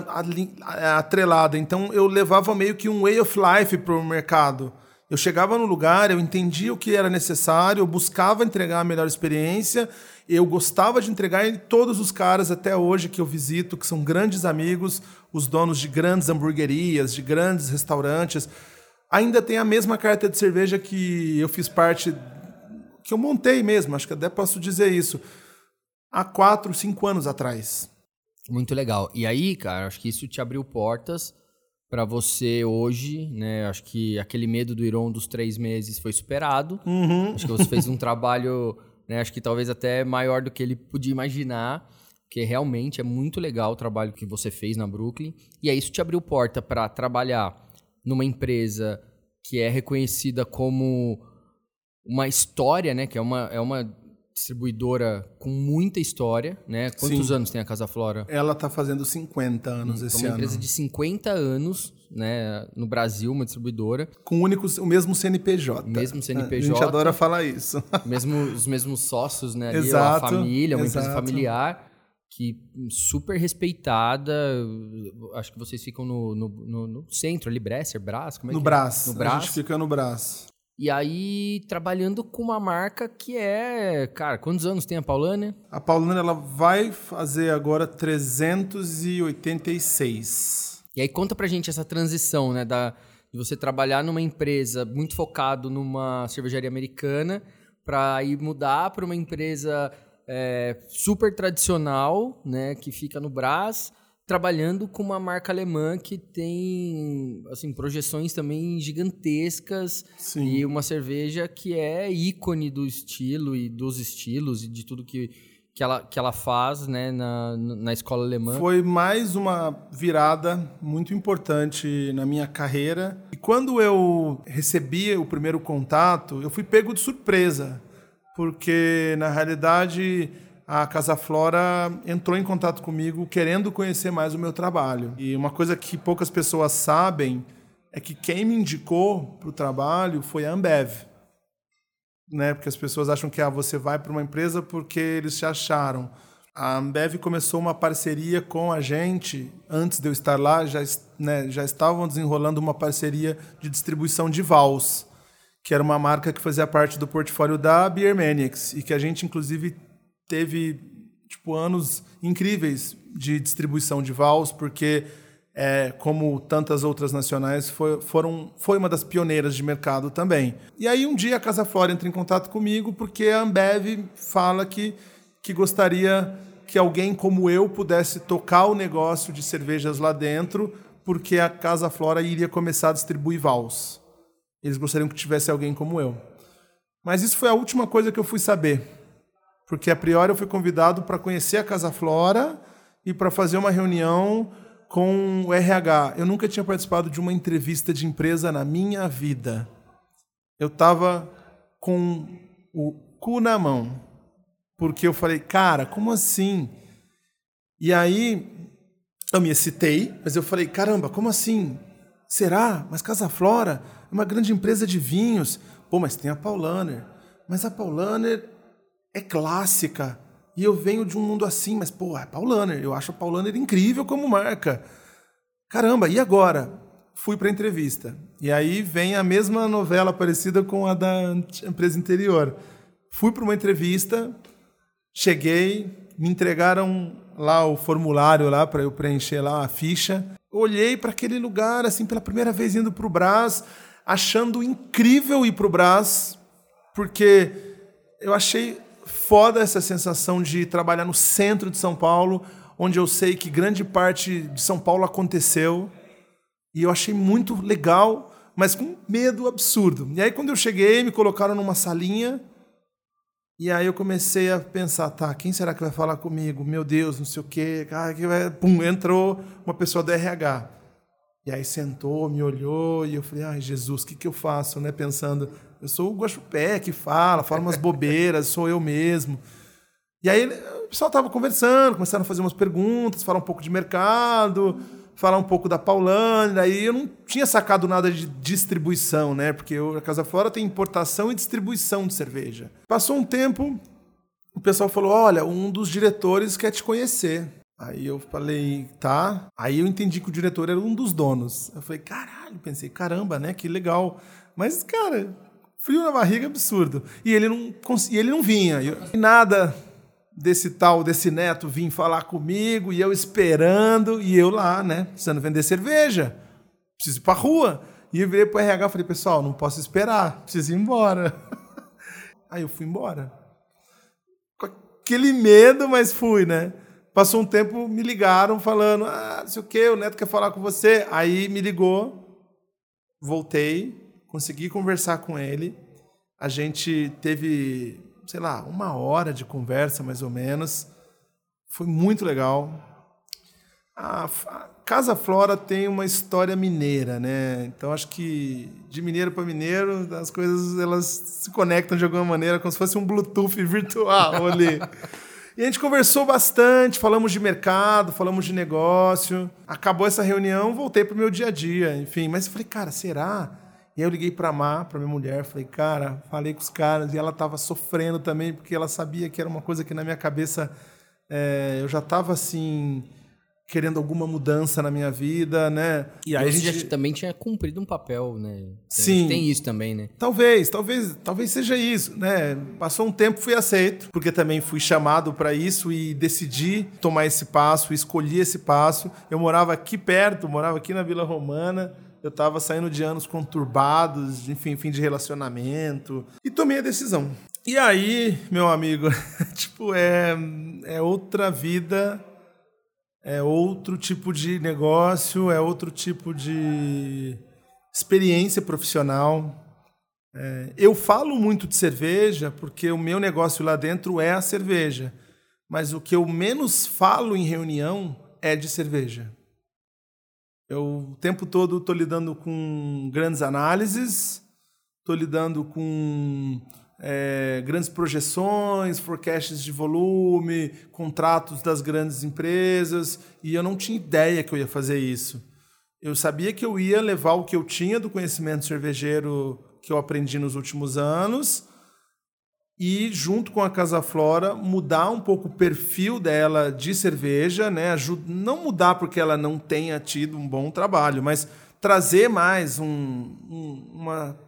atrelada. Então eu levava meio que um way of life para o mercado. Eu chegava no lugar, eu entendia o que era necessário, eu buscava entregar a melhor experiência, eu gostava de entregar e todos os caras até hoje que eu visito, que são grandes amigos, os donos de grandes hamburguerias, de grandes restaurantes, ainda tem a mesma carta de cerveja que eu fiz parte, que eu montei mesmo, acho que até posso dizer isso, há quatro, cinco anos atrás. Muito legal. E aí, cara, acho que isso te abriu portas para você hoje, né? Acho que aquele medo do Iron dos três meses foi superado. Uhum. Acho que você fez um trabalho, né? Acho que talvez até maior do que ele podia imaginar. Porque realmente é muito legal o trabalho que você fez na Brooklyn. E aí isso te abriu porta para trabalhar numa empresa que é reconhecida como uma história, né? Que é uma, é uma distribuidora com muita história, né? Quantos Sim. anos tem a Casa Flora? Ela está fazendo 50 anos hum, esse ano. É uma empresa de 50 anos, né? No Brasil, uma distribuidora. Com o, único, o mesmo CNPJ. Mesmo CNPJ. A gente adora falar isso. Mesmo, os mesmos sócios, né? Ali, exato, a família, uma exato. empresa familiar que super respeitada. Acho que vocês ficam no, no, no, no centro ali, Bresser, Brás, como é no que Brás. É? No Brás. A gente fica no Brás. E aí, trabalhando com uma marca que é. Cara, quantos anos tem a Paulana? A Paulana ela vai fazer agora 386. E aí, conta pra gente essa transição, né? Da, de você trabalhar numa empresa muito focado numa cervejaria americana para ir mudar para uma empresa é, super tradicional, né, que fica no Brás, trabalhando com uma marca alemã que tem assim projeções também gigantescas Sim. e uma cerveja que é ícone do estilo e dos estilos e de tudo que, que ela, que ela faz né, na, na escola alemã. Foi mais uma virada muito importante na minha carreira. E quando eu recebi o primeiro contato, eu fui pego de surpresa, porque na realidade a Casa Flora entrou em contato comigo querendo conhecer mais o meu trabalho. E uma coisa que poucas pessoas sabem é que quem me indicou para o trabalho foi a Ambev né? Porque as pessoas acham que ah, você vai para uma empresa porque eles te acharam. A Ambev começou uma parceria com a gente antes de eu estar lá, já, né, já estavam desenrolando uma parceria de distribuição de Vals, que era uma marca que fazia parte do portfólio da Beer Maniacs e que a gente inclusive teve tipo anos incríveis de distribuição de Vals, porque é, como tantas outras nacionais, foi, foram, foi uma das pioneiras de mercado também. E aí um dia a Casa Flora entra em contato comigo porque a Ambev fala que, que gostaria que alguém como eu pudesse tocar o negócio de cervejas lá dentro, porque a Casa Flora iria começar a distribuir vals. Eles gostariam que tivesse alguém como eu. Mas isso foi a última coisa que eu fui saber. Porque a priori eu fui convidado para conhecer a Casa Flora e para fazer uma reunião com o RH. Eu nunca tinha participado de uma entrevista de empresa na minha vida. Eu estava com o cu na mão. Porque eu falei, cara, como assim? E aí eu me excitei, mas eu falei, caramba, como assim? Será? Mas Casa Flora uma grande empresa de vinhos. Pô, mas tem a Paulaner. Mas a Paulaner é clássica. E eu venho de um mundo assim, mas, pô, é Paulaner. Eu acho a Paulaner incrível como marca. Caramba, e agora? Fui para entrevista. E aí vem a mesma novela parecida com a da empresa anterior. Fui para uma entrevista, cheguei, me entregaram lá o formulário lá para eu preencher lá a ficha. Olhei para aquele lugar assim pela primeira vez indo para o Brás, achando incrível ir para o Brás, porque eu achei foda essa sensação de trabalhar no centro de São Paulo, onde eu sei que grande parte de São Paulo aconteceu. E eu achei muito legal, mas com medo absurdo. E aí, quando eu cheguei, me colocaram numa salinha. E aí eu comecei a pensar, tá, quem será que vai falar comigo? Meu Deus, não sei o quê. Ah, que vai... Pum, entrou uma pessoa do RH. E aí sentou, me olhou e eu falei, ai Jesus, o que, que eu faço? Né? Pensando, eu sou o Guaxupé que fala, fala umas bobeiras, <laughs> sou eu mesmo. E aí o pessoal estava conversando, começaram a fazer umas perguntas, falar um pouco de mercado, falar um pouco da Paulânia. Aí eu não tinha sacado nada de distribuição, né? Porque eu, a Casa Fora tem importação e distribuição de cerveja. Passou um tempo, o pessoal falou: olha, um dos diretores quer te conhecer. Aí eu falei, tá. Aí eu entendi que o diretor era um dos donos. Eu falei, caralho, pensei, caramba, né? Que legal. Mas, cara, frio na barriga absurdo. E ele não, e ele não vinha. E nada desse tal, desse neto vir falar comigo, e eu esperando, e eu lá, né, precisando vender cerveja. Preciso ir pra rua. E eu virei pro RH e falei, pessoal, não posso esperar, preciso ir embora. <laughs> Aí eu fui embora. Com aquele medo, mas fui, né? Passou um tempo, me ligaram falando, ah, não sei o quê, o neto quer falar com você. Aí me ligou, voltei, consegui conversar com ele. A gente teve, sei lá, uma hora de conversa mais ou menos. Foi muito legal. A, Casa Flora tem uma história mineira, né? Então acho que de mineiro para mineiro as coisas elas se conectam de alguma maneira, como se fosse um Bluetooth <laughs> virtual ali. E a gente conversou bastante, falamos de mercado, falamos de negócio. Acabou essa reunião, voltei para o meu dia a dia, enfim. Mas eu falei, cara, será? E aí eu liguei para a Má, para minha mulher, falei, cara, falei com os caras e ela estava sofrendo também, porque ela sabia que era uma coisa que na minha cabeça é, eu já estava assim querendo alguma mudança na minha vida, né? E aí a gente também tinha cumprido um papel, né? Sim. Tem isso também, né? Talvez, talvez, talvez seja isso, né? Passou um tempo, fui aceito, porque também fui chamado para isso e decidi tomar esse passo, escolhi esse passo. Eu morava aqui perto, morava aqui na Vila Romana eu estava saindo de anos conturbados, enfim, fim de relacionamento, e tomei a decisão. E aí, meu amigo, <laughs> tipo, é, é outra vida, é outro tipo de negócio, é outro tipo de experiência profissional. É, eu falo muito de cerveja porque o meu negócio lá dentro é a cerveja. mas o que eu menos falo em reunião é de cerveja. Eu o tempo todo estou lidando com grandes análises, estou lidando com é, grandes projeções, forecasts de volume, contratos das grandes empresas, e eu não tinha ideia que eu ia fazer isso. Eu sabia que eu ia levar o que eu tinha do conhecimento cervejeiro que eu aprendi nos últimos anos e junto com a Casa Flora mudar um pouco o perfil dela de cerveja, né? Não mudar porque ela não tenha tido um bom trabalho, mas trazer mais um, um, uma,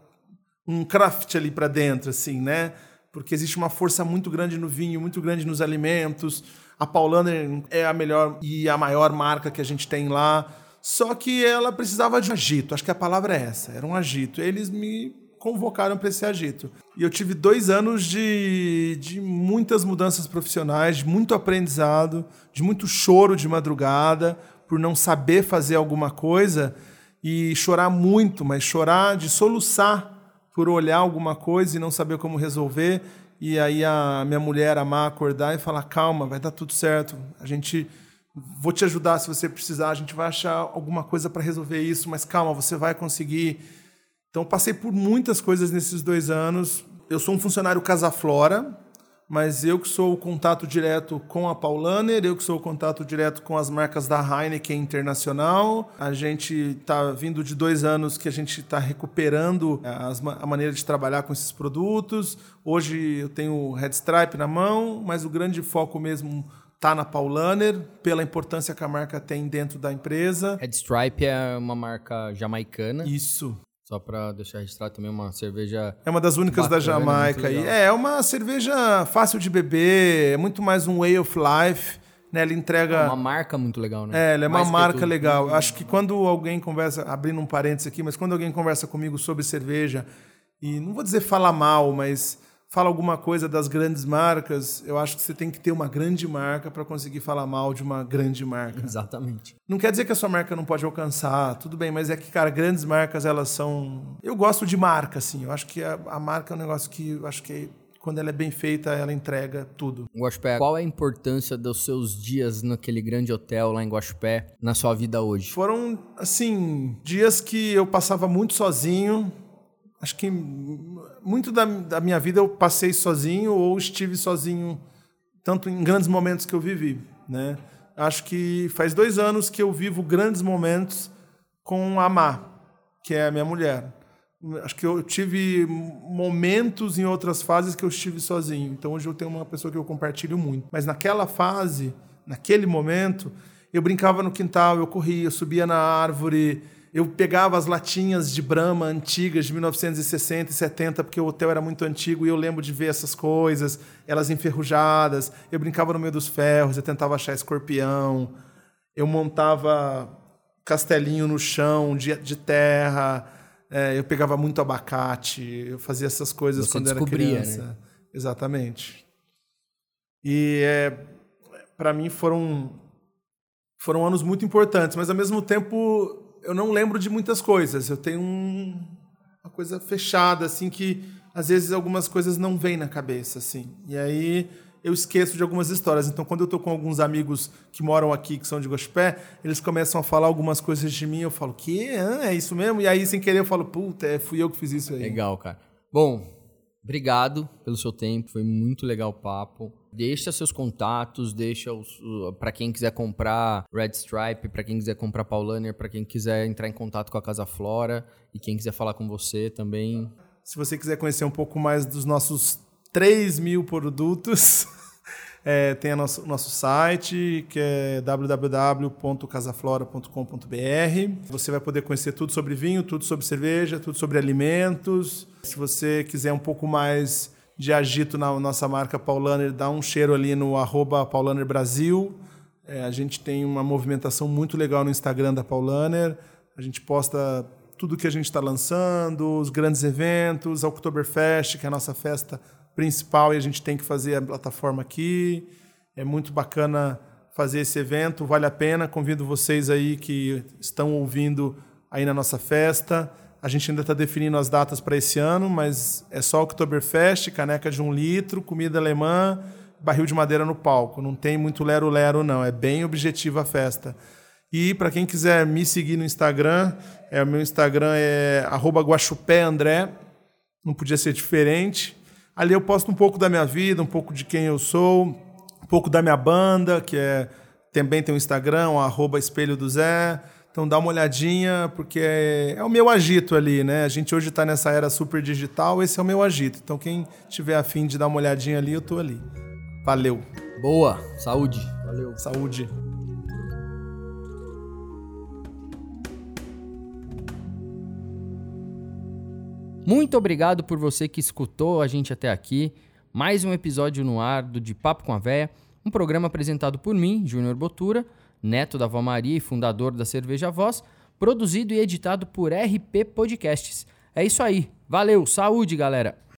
um craft ali para dentro, assim, né? Porque existe uma força muito grande no vinho, muito grande nos alimentos. A Paulaner é a melhor e a maior marca que a gente tem lá. Só que ela precisava de agito, acho que a palavra é essa, era um agito. Eles me convocaram para esse agito. E eu tive dois anos de, de muitas mudanças profissionais, de muito aprendizado, de muito choro de madrugada por não saber fazer alguma coisa e chorar muito, mas chorar de soluçar por olhar alguma coisa e não saber como resolver. E aí a minha mulher amar acordar e falar: calma, vai dar tudo certo. A gente vou te ajudar se você precisar. A gente vai achar alguma coisa para resolver isso, mas calma, você vai conseguir. Então, passei por muitas coisas nesses dois anos. Eu sou um funcionário Casa Flora, mas eu que sou o contato direto com a Paulaner, eu que sou o contato direto com as marcas da Heineken Internacional. A gente está vindo de dois anos que a gente está recuperando as, a maneira de trabalhar com esses produtos. Hoje eu tenho o Red Stripe na mão, mas o grande foco mesmo está na Paulaner, pela importância que a marca tem dentro da empresa. Red Stripe é uma marca jamaicana. Isso. Só para deixar registrado também uma cerveja. É uma das únicas bacana, da Jamaica. aí. É, é uma cerveja fácil de beber, é muito mais um way of life. Né? Ela entrega. É uma marca muito legal, né? É, ela é mais uma marca legal. Acho que quando alguém conversa, abrindo um parênteses aqui, mas quando alguém conversa comigo sobre cerveja, e não vou dizer fala mal, mas fala alguma coisa das grandes marcas, eu acho que você tem que ter uma grande marca para conseguir falar mal de uma grande marca. Exatamente. Não quer dizer que a sua marca não pode alcançar, tudo bem, mas é que, cara, grandes marcas, elas são. Eu gosto de marca, assim. Eu acho que a, a marca é um negócio que eu acho que quando ela é bem feita, ela entrega tudo. Guaxupé, qual é a importância dos seus dias naquele grande hotel lá em Guaxupé na sua vida hoje? Foram, assim, dias que eu passava muito sozinho, acho que muito da, da, minha vida eu passei sozinho ou estive sozinho, tanto em grandes momentos que eu vivi. Né? Acho que faz dois anos que eu vivo grandes momentos com a Má, que é a minha mulher. Acho que eu tive momentos em outras fases que eu estive sozinho. Então hoje eu tenho uma pessoa que eu compartilho muito. Mas naquela fase, naquele momento, eu brincava no quintal, eu corria, eu subia na árvore, eu pegava as latinhas de Brahma antigas de 1960 e 70, porque o hotel era muito antigo e eu lembro de ver essas coisas, elas enferrujadas. Eu brincava no meio dos ferros, eu tentava achar escorpião. Eu montava castelinho no chão de, de terra. É, eu pegava muito abacate. Eu fazia essas coisas Você quando era criança. Né? Exatamente. E é, para mim foram foram anos muito importantes, mas ao mesmo tempo eu não lembro de muitas coisas. Eu tenho um, uma coisa fechada, assim, que às vezes algumas coisas não vêm na cabeça, assim. E aí eu esqueço de algumas histórias. Então, quando eu estou com alguns amigos que moram aqui, que são de Gospé, eles começam a falar algumas coisas de mim, eu falo, que? é isso mesmo? E aí, sem querer, eu falo, puta, é, fui eu que fiz isso aí. Legal, cara. Bom, obrigado pelo seu tempo, foi muito legal o papo. Deixa seus contatos, deixa para quem quiser comprar Red Stripe, para quem quiser comprar Paulaner, para quem quiser entrar em contato com a Casa Flora e quem quiser falar com você também. Se você quiser conhecer um pouco mais dos nossos 3 mil produtos, <laughs> é, tem o nosso, nosso site, que é www.casaflora.com.br. Você vai poder conhecer tudo sobre vinho, tudo sobre cerveja, tudo sobre alimentos. Se você quiser um pouco mais de agito na nossa marca Paulaner, dá um cheiro ali no arroba Paulaner Brasil. É, a gente tem uma movimentação muito legal no Instagram da Paulaner. A gente posta tudo que a gente está lançando, os grandes eventos, a Oktoberfest, que é a nossa festa principal e a gente tem que fazer a plataforma aqui. É muito bacana fazer esse evento, vale a pena. Convido vocês aí que estão ouvindo aí na nossa festa. A gente ainda está definindo as datas para esse ano, mas é só Oktoberfest, caneca de um litro, comida alemã barril de madeira no palco, não tem muito lero-lero, não. É bem objetiva a festa. E para quem quiser me seguir no Instagram, é, o meu Instagram é @guaxupéandré. Não podia ser diferente. Ali eu posto um pouco da minha vida, um pouco de quem eu sou, um pouco da minha banda, que é também tem o Instagram, o Espelho do Zé. Então dá uma olhadinha, porque é, é o meu agito ali, né? A gente hoje está nessa era super digital, esse é o meu agito. Então quem tiver afim de dar uma olhadinha ali, eu tô ali. Valeu. Boa, saúde. Valeu. Saúde. Muito obrigado por você que escutou a gente até aqui. Mais um episódio no ar do De Papo com a Véia, um programa apresentado por mim, Júnior Botura, neto da Vó Maria e fundador da Cerveja Voz, produzido e editado por RP Podcasts. É isso aí. Valeu, saúde, galera!